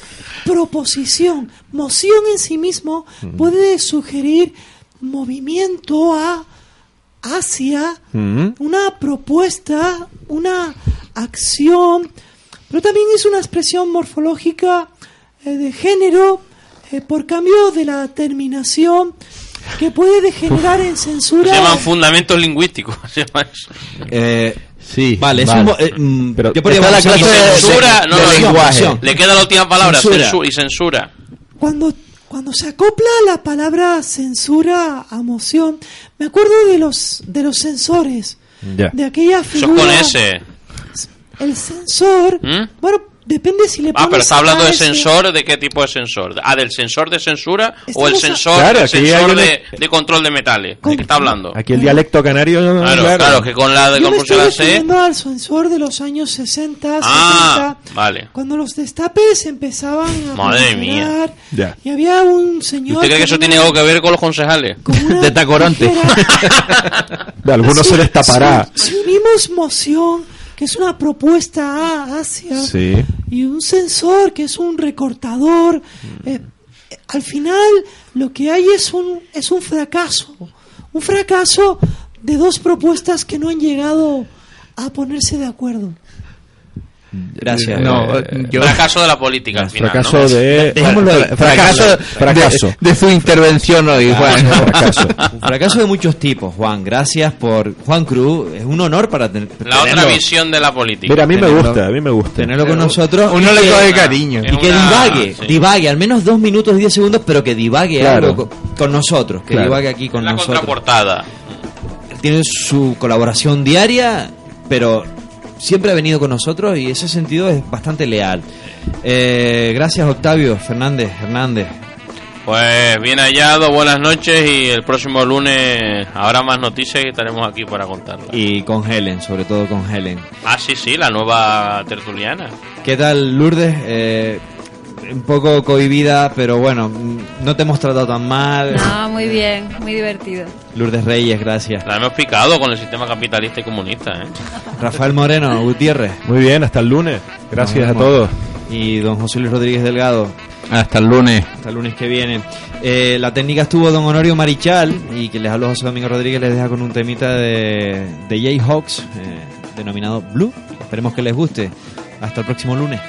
S23: proposición. Moción en sí mismo puede sugerir movimiento a hacia una propuesta, una acción, pero también es una expresión morfológica eh, de género eh, por cambio de la terminación que puede degenerar en
S4: Se
S23: censura.
S4: llaman fundamentos lingüísticos. *laughs* se eso.
S1: Eh,
S2: sí,
S1: vale, es un eh, mm,
S3: Pero
S1: yo podría
S2: la clase de-
S4: censura, no,
S2: de
S4: no,
S2: lenguaje.
S4: no. Le queda la última palabra,
S1: Censura.
S4: censu- y censura.
S23: Cuando, cuando se acopla la palabra censura a moción, me acuerdo de los, de los sensores,
S3: Ya.
S23: de aquella
S4: Eso es
S23: figura.
S4: con S.
S23: El sensor,
S4: ¿Mm?
S23: bueno, depende si le
S4: Ah,
S23: pones
S4: pero está hablando de sensor, ¿de qué tipo de sensor? Ah, ¿del sensor de censura o el sensor,
S3: Claro, hay
S4: sensor
S3: una-
S4: de, de control de metales? ¿De qué está hablando?
S3: Aquí el dialecto canario.
S4: Claro, claro, que con la de
S23: Yo me
S4: con
S23: estoy
S4: la C.
S23: refiriendo al sensor de los años 60,
S4: Ah,
S23: 70,
S4: vale.
S23: cuando los destapes empezaban a
S4: Madre mía.
S3: Ya.
S23: y había un
S4: ¿Y
S23: señor
S4: usted cree que eso tiene algo que ver con los concejales? *laughs* *laughs*
S2: de Tacoronte.
S3: De algunos se les tapará.
S23: Si, si unimos moción, que es una propuesta hacia,
S3: Sí.
S23: y un sensor, que es un recortador, eh, eh, al final lo que hay es un, es un fracaso. Un fracaso de dos propuestas que no han llegado a ponerse de acuerdo.
S1: Gracias.
S2: No,
S1: Eh,
S2: yo-
S4: Fracaso de la política al final,
S3: fracaso
S4: ¿no?
S3: de-. Fracaso-
S2: Fracaso,
S3: fracaso.
S2: De, de su intervención hoy, Juan.
S1: Un fracaso de muchos tipos, Juan. Gracias por Juan Cruz. Es un honor para ten-
S4: La otra
S1: tenerlo-
S4: visión de la política.
S3: Mira, a mí me
S1: Tenerlo-
S3: gusta, a mí me gusta.
S1: tenerlo con nosotros.
S2: Uno
S1: y
S2: le
S1: que-
S2: coge cariño.
S1: Y que
S4: una-
S1: divague,
S4: sí.
S1: divague, al menos dos minutos y diez segundos, pero que divague
S3: Claro.
S1: algo co- con, nosotros, que
S3: Claro.
S1: divague aquí con
S4: la
S1: nosotros.
S4: contraportada.
S1: Tiene su colaboración diaria, pero siempre ha venido con nosotros y ese sentido es bastante leal. Eh, gracias Octavio Fernández Hernández.
S4: Pues bien hallado, buenas noches y el próximo lunes habrá más noticias y estaremos aquí para contarlas.
S1: Y con Helen, sobre todo con Helen.
S4: Ah, sí, sí, la nueva tertuliana.
S1: ¿Qué tal, Lourdes? Eh, un poco cohibida, pero bueno, mm, no te hemos tratado tan mal.
S5: No, muy bien, muy divertido.
S1: Lourdes Reyes, gracias.
S4: La hemos picado con el sistema capitalista y comunista, ¿eh?
S1: Rafael Moreno, Gutiérrez.
S3: Muy bien, hasta el lunes. Gracias a todos.
S1: Y don José Luis Rodríguez Delgado.
S2: Hasta el lunes.
S1: Hasta el lunes que viene. Eh, la técnica estuvo don Honorio Marichal y que les habló José Domingo Rodríguez les deja con un temita de, de Jayhawks eh, denominado Blue. Esperemos que les guste. Hasta el próximo lunes.